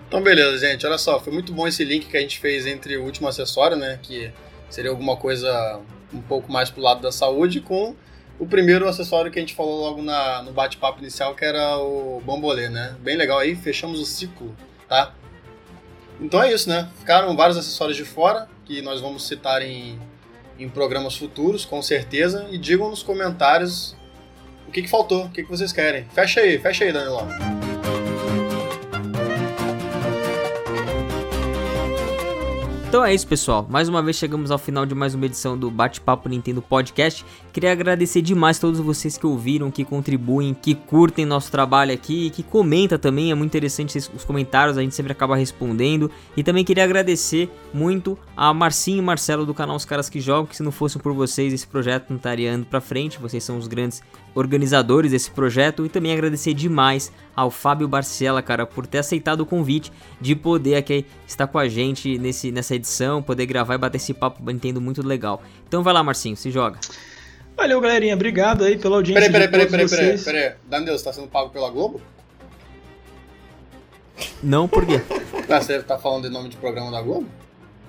B: Então, beleza, gente. Olha só, foi muito bom esse link que a gente fez entre o último acessório, né? Que seria alguma coisa um pouco mais pro lado da saúde, com o primeiro acessório que a gente falou logo na, no bate-papo inicial, que era o bambolê, né? Bem legal aí, fechamos o ciclo, tá? Então é isso, né? Ficaram vários acessórios de fora, que nós vamos citar em, em programas futuros, com certeza. E digam nos comentários o que, que faltou, o que, que vocês querem. Fecha aí, fecha aí, Danilão.
A: Então é isso, pessoal. Mais uma vez chegamos ao final de mais uma edição do Bate-Papo Nintendo Podcast. Queria agradecer demais todos vocês que ouviram, que contribuem, que curtem nosso trabalho aqui, que comenta também. É muito interessante os comentários, a gente sempre acaba respondendo. E também queria agradecer muito a Marcinho e Marcelo do canal Os Caras que Jogam, que se não fossem por vocês esse projeto não estaria indo para frente. Vocês são os grandes organizadores desse projeto e também agradecer demais ao Fábio Barcela, cara, por ter aceitado o convite de poder aqui estar com a gente nesse, nessa edição, poder gravar e bater esse papo entendo muito legal. Então vai lá, Marcinho, se joga.
D: Valeu, galerinha. Obrigado aí pela audiência.
B: Peraí, peraí, peraí, peraí, peraí, peraí. Danilo, você tá sendo pago pela Globo?
A: Não, por quê?
B: Ah, você tá falando de nome de programa da Globo?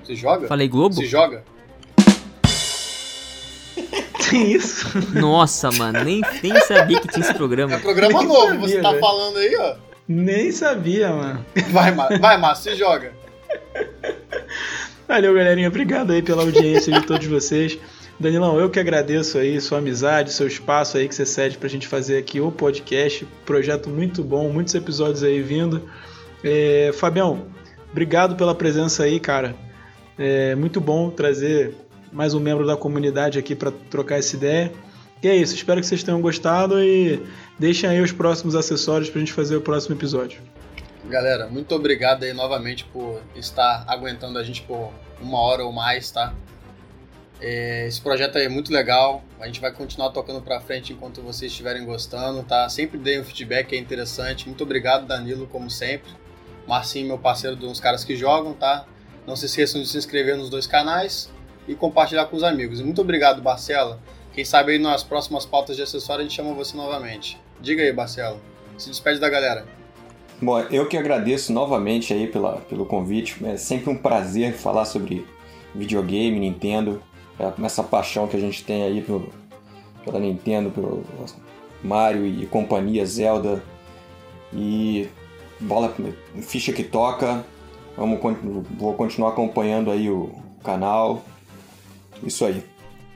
B: Se joga?
A: Falei Globo?
B: Se joga?
D: Tem isso?
A: Nossa, mano, nem, nem sabia que tinha esse programa.
B: É programa
D: Nem
B: novo,
D: sabia,
B: você tá
D: velho.
B: falando aí, ó.
D: Nem sabia, mano.
B: Vai, Márcio, vai, Márcio, se joga.
D: Valeu, galerinha. Obrigado aí pela audiência de todos vocês. Danilão, eu que agradeço aí sua amizade, seu espaço aí que você cede pra gente fazer aqui o podcast. Projeto muito bom, muitos episódios aí vindo. É, Fabião, obrigado pela presença aí, cara. É muito bom trazer mais um membro da comunidade aqui para trocar essa ideia. E é isso, espero que vocês tenham gostado e deixem aí os próximos acessórios pra gente fazer o próximo episódio.
B: Galera, muito obrigado aí novamente por estar aguentando a gente por uma hora ou mais, tá? É, esse projeto aí é muito legal. A gente vai continuar tocando pra frente enquanto vocês estiverem gostando, tá? Sempre deem um feedback, é interessante. Muito obrigado, Danilo, como sempre. Marcinho, meu parceiro dos caras que jogam, tá? Não se esqueçam de se inscrever nos dois canais e compartilhar com os amigos. Muito obrigado, Barcela. Quem sabe aí nas próximas pautas de acessório a gente chama você novamente. Diga aí, Barcelo. Se despede da galera.
C: Bom, eu que agradeço novamente aí pela, pelo convite. É sempre um prazer falar sobre videogame, Nintendo, é, essa paixão que a gente tem aí pelo, pela Nintendo, pelo Mario e companhia, Zelda. E bola, ficha que toca. Vamos, vou continuar acompanhando aí o canal. Isso aí.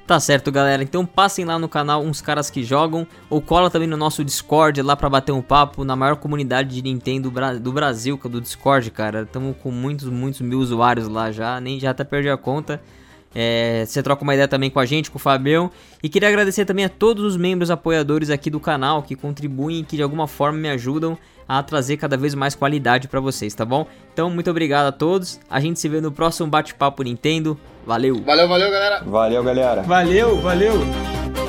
A: Tá certo, galera. Então passem lá no canal Uns Caras Que Jogam ou cola também no nosso Discord lá pra bater um papo na maior comunidade de Nintendo do Brasil, que é do Discord, cara. Estamos com muitos, muitos mil usuários lá já, nem já até perdi a conta. É, você troca uma ideia também com a gente, com o Fabião. E queria agradecer também a todos os membros apoiadores aqui do canal que contribuem e que de alguma forma me ajudam a trazer cada vez mais qualidade pra vocês, tá bom? Então, muito obrigado a todos. A gente se vê no próximo bate-papo Nintendo. Valeu!
B: Valeu, valeu, galera.
C: Valeu, galera!
D: Valeu, valeu!